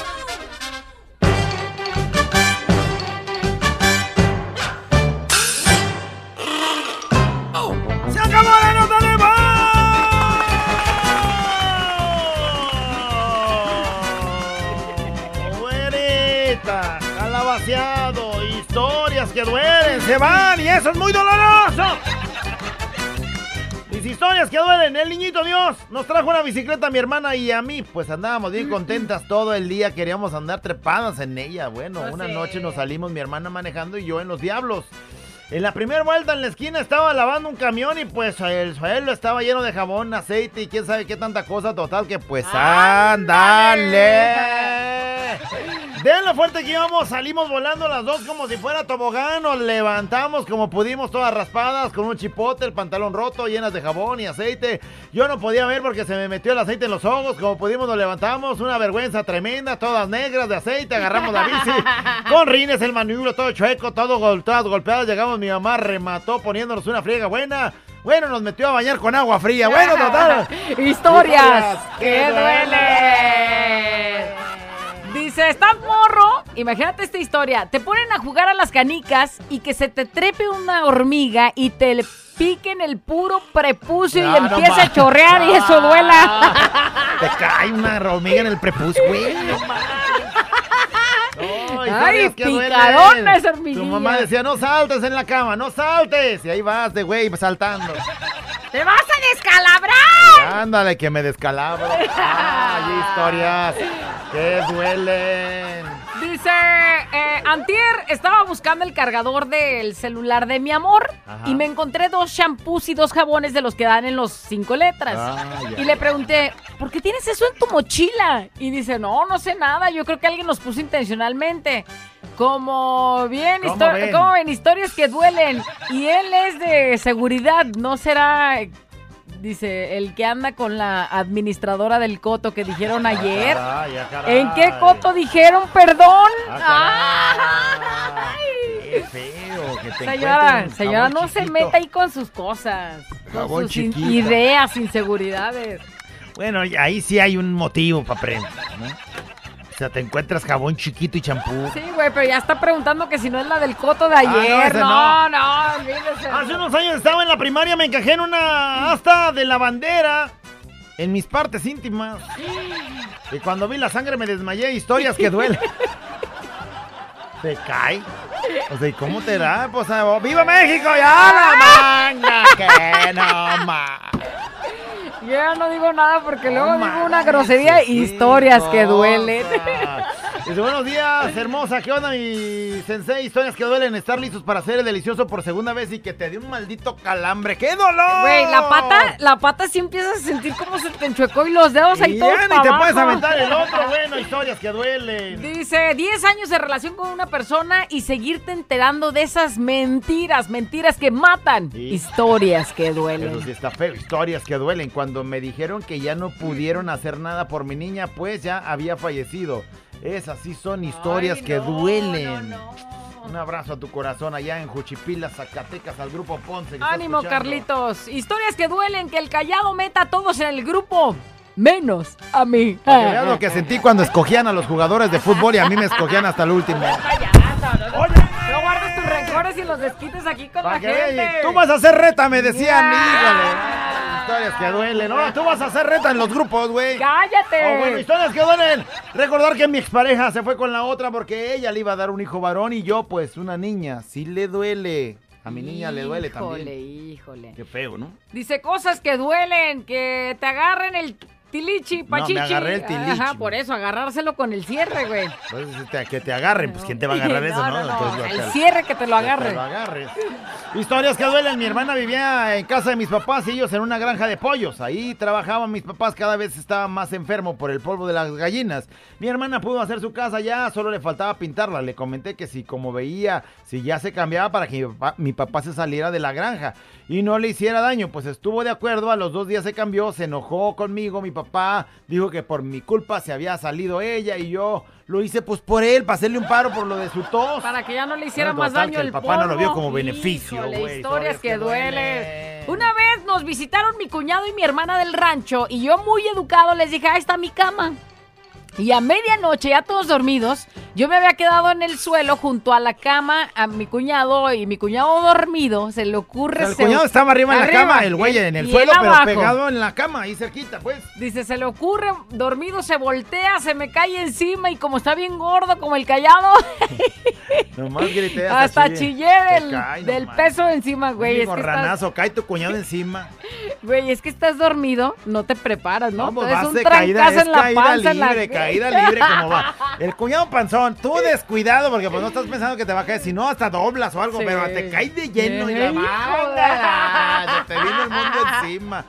Que duelen! ¡Se van! ¡Y eso es muy doloroso! Mis historias que duelen. El niñito Dios nos trajo una bicicleta a mi hermana y a mí. Pues andábamos bien contentas todo el día. Queríamos andar trepadas en ella. Bueno, una noche nos salimos mi hermana manejando y yo en los diablos. En la primera vuelta en la esquina estaba lavando un camión y pues el suelo estaba lleno de jabón, aceite y quién sabe qué tanta cosa total que pues ándale. De lo fuerte que íbamos, salimos volando las dos como si fuera tobogán, nos levantamos como pudimos todas raspadas, con un chipote, el pantalón roto, llenas de jabón y aceite. Yo no podía ver porque se me metió el aceite en los ojos, como pudimos nos levantamos, una vergüenza tremenda, todas negras de aceite, agarramos la bici, (laughs) con rines, el manubrio todo chueco, todo gol- todas golpeadas, mi mamá remató poniéndonos una friega buena. Bueno, nos metió a bañar con agua fría. Bueno, (laughs) total. Historias que duelen. Dice, estás morro. Imagínate esta historia. Te ponen a jugar a las canicas y que se te trepe una hormiga y te le piquen el puro prepucio y empieza a chorrear y eso duela. (laughs) Te cae una hormiga en el prepucio, güey. Ay, picadona esa hormiguilla. Tu mamá decía, no saltes en la cama, no saltes. Y ahí vas de güey saltando. ¡Te vas a descalabrar! Ándale, que me descalabro. (laughs) Ay, historias que duelen. Dice, eh, Antier estaba buscando el cargador del celular de mi amor Ajá. y me encontré dos shampoos y dos jabones de los que dan en los cinco letras. Ah, ya. y le pregunté, ¿por qué tienes eso en tu mochila? Y dice, no, no sé nada, yo creo que alguien los puso intencionalmente. Como bien, ¿Cómo ven? como ven, historias que duelen. Y él es de seguridad, no será... Dice, el que anda con la administradora del coto que dijeron ayer. caray, ah, caray. ¿En qué coto dijeron perdón? Ah, Qué feo que te Señora, señora, no se meta ahí con sus cosas. Con Jabón sus in- ideas, inseguridades. Bueno, ahí sí hay un motivo para aprender, ¿no? O sea, te encuentras jabón chiquito y champú. Sí, güey, pero ya está preguntando que si no es la del coto de Ah, no, ayer. ese no, no. no. Hace unos años estaba en la primaria, me encajé en una asta de la bandera en mis partes íntimas. Y cuando vi la sangre me desmayé, historias que duelen. (laughs) ¿Te cae? O sea, ¿y cómo te da? Pues, ah, ¡Viva México! ¡Ya la (laughs) manga! ¡Que no más! Yo ya no digo nada porque luego digo una grosería. Historias que duelen. Dice, buenos días, hermosa. ¿Qué onda, mi sensei? Historias que duelen. Estar listos para hacer el delicioso por segunda vez y que te dé un maldito calambre. ¡Qué dolor! Güey, la pata, la pata sí empiezas a sentir como se te enchuecó y los dedos ahí Y todos ya ni te abajo. puedes aventar el otro. Bueno, historias que duelen. Dice, 10 años de relación con una persona y seguirte enterando de esas mentiras, mentiras que matan. Historias que duelen. Eso sí está feo. Historias que duelen. Cuando me dijeron que ya no pudieron hacer nada por mi niña, pues ya había fallecido. Esas sí son historias que duelen. Un abrazo a tu corazón allá en Juchipila, Zacatecas, al grupo Ponce. que Ánimo. Carlitos. Historias que duelen, que el callado meta a todos en el grupo, menos a mí. Veas lo que sentí cuando escogían a los jugadores de fútbol y a mí me escogían hasta el último. No guardes tus rencores y los desquites aquí con la gente. tú vas a hacer reta, me decían, Ya. Híjole. Historias que duelen. No, tú vas a hacer reta en los grupos, güey. ¡Cállate! Oh, bueno, historias que duelen. Recordar que mi expareja se fue con la otra porque ella le iba a dar un hijo varón y yo, pues, una niña. Sí le duele. A mi niña le duele Híjole, también. híjole. Qué feo, ¿no? Dice cosas que duelen, que te agarren el tilichi, me pachichi. agarré el tilichi. Ajá, por eso, agarrárselo con el cierre, güey. Pues, te- que te agarren, pues ¿quién te va a agarrar (laughs) eso, No, no? no, no, el cierre que te lo que te agarre. lo agarres. Historias que duelen. Mi hermana vivía en casa de mis papás y ellos en una granja de pollos. Ahí trabajaban mis papás, cada vez estaba más enfermo por el polvo de las gallinas. Mi hermana pudo hacer su casa ya, solo le faltaba pintarla. Le comenté que si como veía, si ya se cambiaba para que mi papá, mi papá se saliera de la granja y no le hiciera daño, pues estuvo de acuerdo. A los dos días se cambió, se enojó conmigo. Mi papá dijo que por mi culpa se había salido ella y yo lo hice pues por él, para hacerle un paro por lo de su tos. Para que ya no le hiciera más total, daño el el papá no lo vio como beneficio, güey, historias que que duelen. Una vez nos visitaron mi cuñado y mi hermana del rancho y yo muy educado les dije, ahí está mi cama. Y a medianoche, ya todos dormidos, yo me había quedado en el suelo junto a la cama a mi cuñado y mi cuñado dormido, se le O ocurre... sea, el se- cuñado estaba arriba en la cama, el güey en el suelo, pero abajo. pegado en la cama, ahí cerquita, pues. Dice, se le ocurre, dormido, se voltea, se me cae encima y como está bien gordo, como el callado, (laughs) Nomás grité hasta chillé. chillé del, cae, peso encima, güey. Es estás- cae tu cuñado (laughs) encima. Güey, es que estás dormido, no te preparas, ¿no? Vamos, Entonces vas un de caída, es en la caída panza, en la- libre, caída libre, como va. El cuñado panzón, tú descuidado, porque pues no estás pensando que te va a caer, si no hasta doblas o algo, Sí. pero te caes de lleno y la manga, (laughs) se te viene el mundo encima.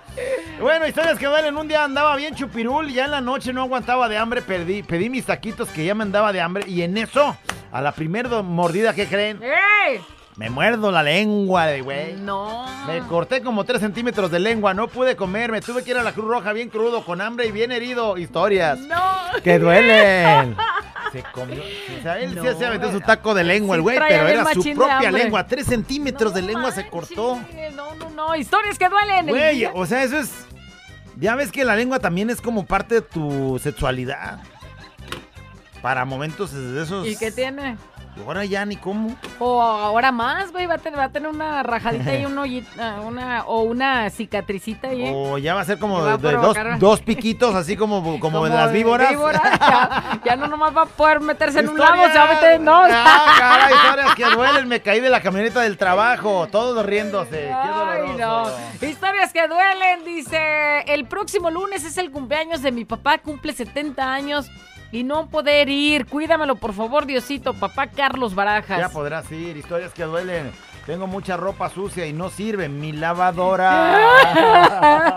Bueno, historias que duelen, un día andaba bien chupirul, ya en la noche no aguantaba de hambre, pedí, pedí mis taquitos que ya me andaba de hambre, y en eso, a la primera mordida, ¿qué creen? ¡Ey! Me muerdo la lengua, de güey. No. Me corté como 3 centímetros de lengua, no pude comer, me tuve que ir a la Cruz Roja bien crudo, con hambre y bien herido. Historias. No. Que duelen. (laughs) Se comió. O sea, él sí No. se aventó su taco de lengua, el Sí güey, pero era su propia lengua. 3 centímetros de lengua se cortó. No, no, no, historias que duelen. el Güey, o sea, eso es. Ya ves que la lengua también es como parte de tu sexualidad. Para momentos de esos. ¿Y qué tiene? Ahora ya ni cómo. O ahora más, güey, va a tener, va a tener una rajadita y un hoyito, ah, una, o una cicatricita ahí. ¿eh? O ya va a ser como a dos, dos piquitos, así como, como, de las de víboras. ya, ya no nomás va a poder meterse en un Historias. se va a meter en dos. Ah, caray, historias que duelen. Me caí de la camioneta del trabajo, todos riéndose. Qué Ay, no. Historias que duelen, dice. El próximo lunes es el cumpleaños de mi papá, cumple 70 años y no poder ir. Cuídamelo, por favor, Diosito. Papá Carlos Barajas. Ya podrás ir, historias que duelen. Tengo mucha ropa sucia y no sirve mi lavadora.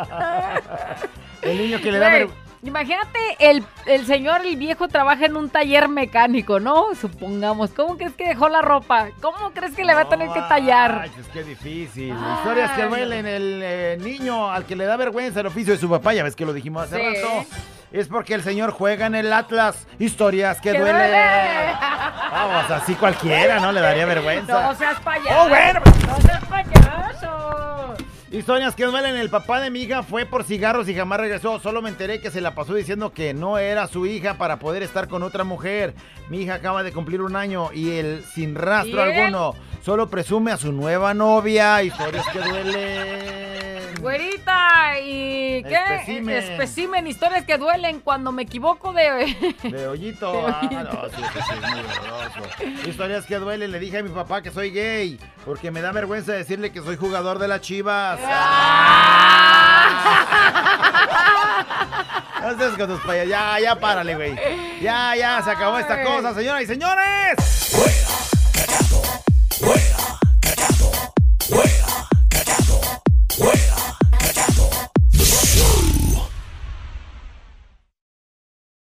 (laughs) el niño que le da Güey, ver- Imagínate, el, el señor, el viejo, trabaja en un taller mecánico, ¿no? Supongamos. ¿Cómo crees que dejó la ropa? ¿Cómo crees que le va a tener que tallar? Ay, es que difícil. Historias que duelen. El eh, niño al que le da vergüenza el oficio de su papá, ya ves que lo dijimos hace Sí. rato. Es porque el señor juega en el Atlas. Historias que, ¡Que duelen. duele! Vamos, así cualquiera, ¿no? Le daría vergüenza. No seas payaso. Oh, bueno. No seas payaso. Historias que duelen. El papá de mi hija fue por cigarros y jamás regresó. Solo me enteré que se la pasó diciendo que no era su hija para poder estar con otra mujer. Mi hija acaba de cumplir un año y él, sin rastro Bien. alguno, solo presume a su nueva novia. Historias que duelen. Güerita, ¿y qué? Especimen, historias que duelen cuando me equivoco de... De hoyito. (laughs) De Ah, hoyito. no, sí, sí, sí, es muy doloroso. Historias que duelen. Le dije a mi papá que soy gay. Porque me da vergüenza decirle que soy jugador de las chivas. (laughs) No estés con tus payas. Ya, ya, párale, güey. Ya, ya, se acabó esta cosa, señoras y señores. Fuera.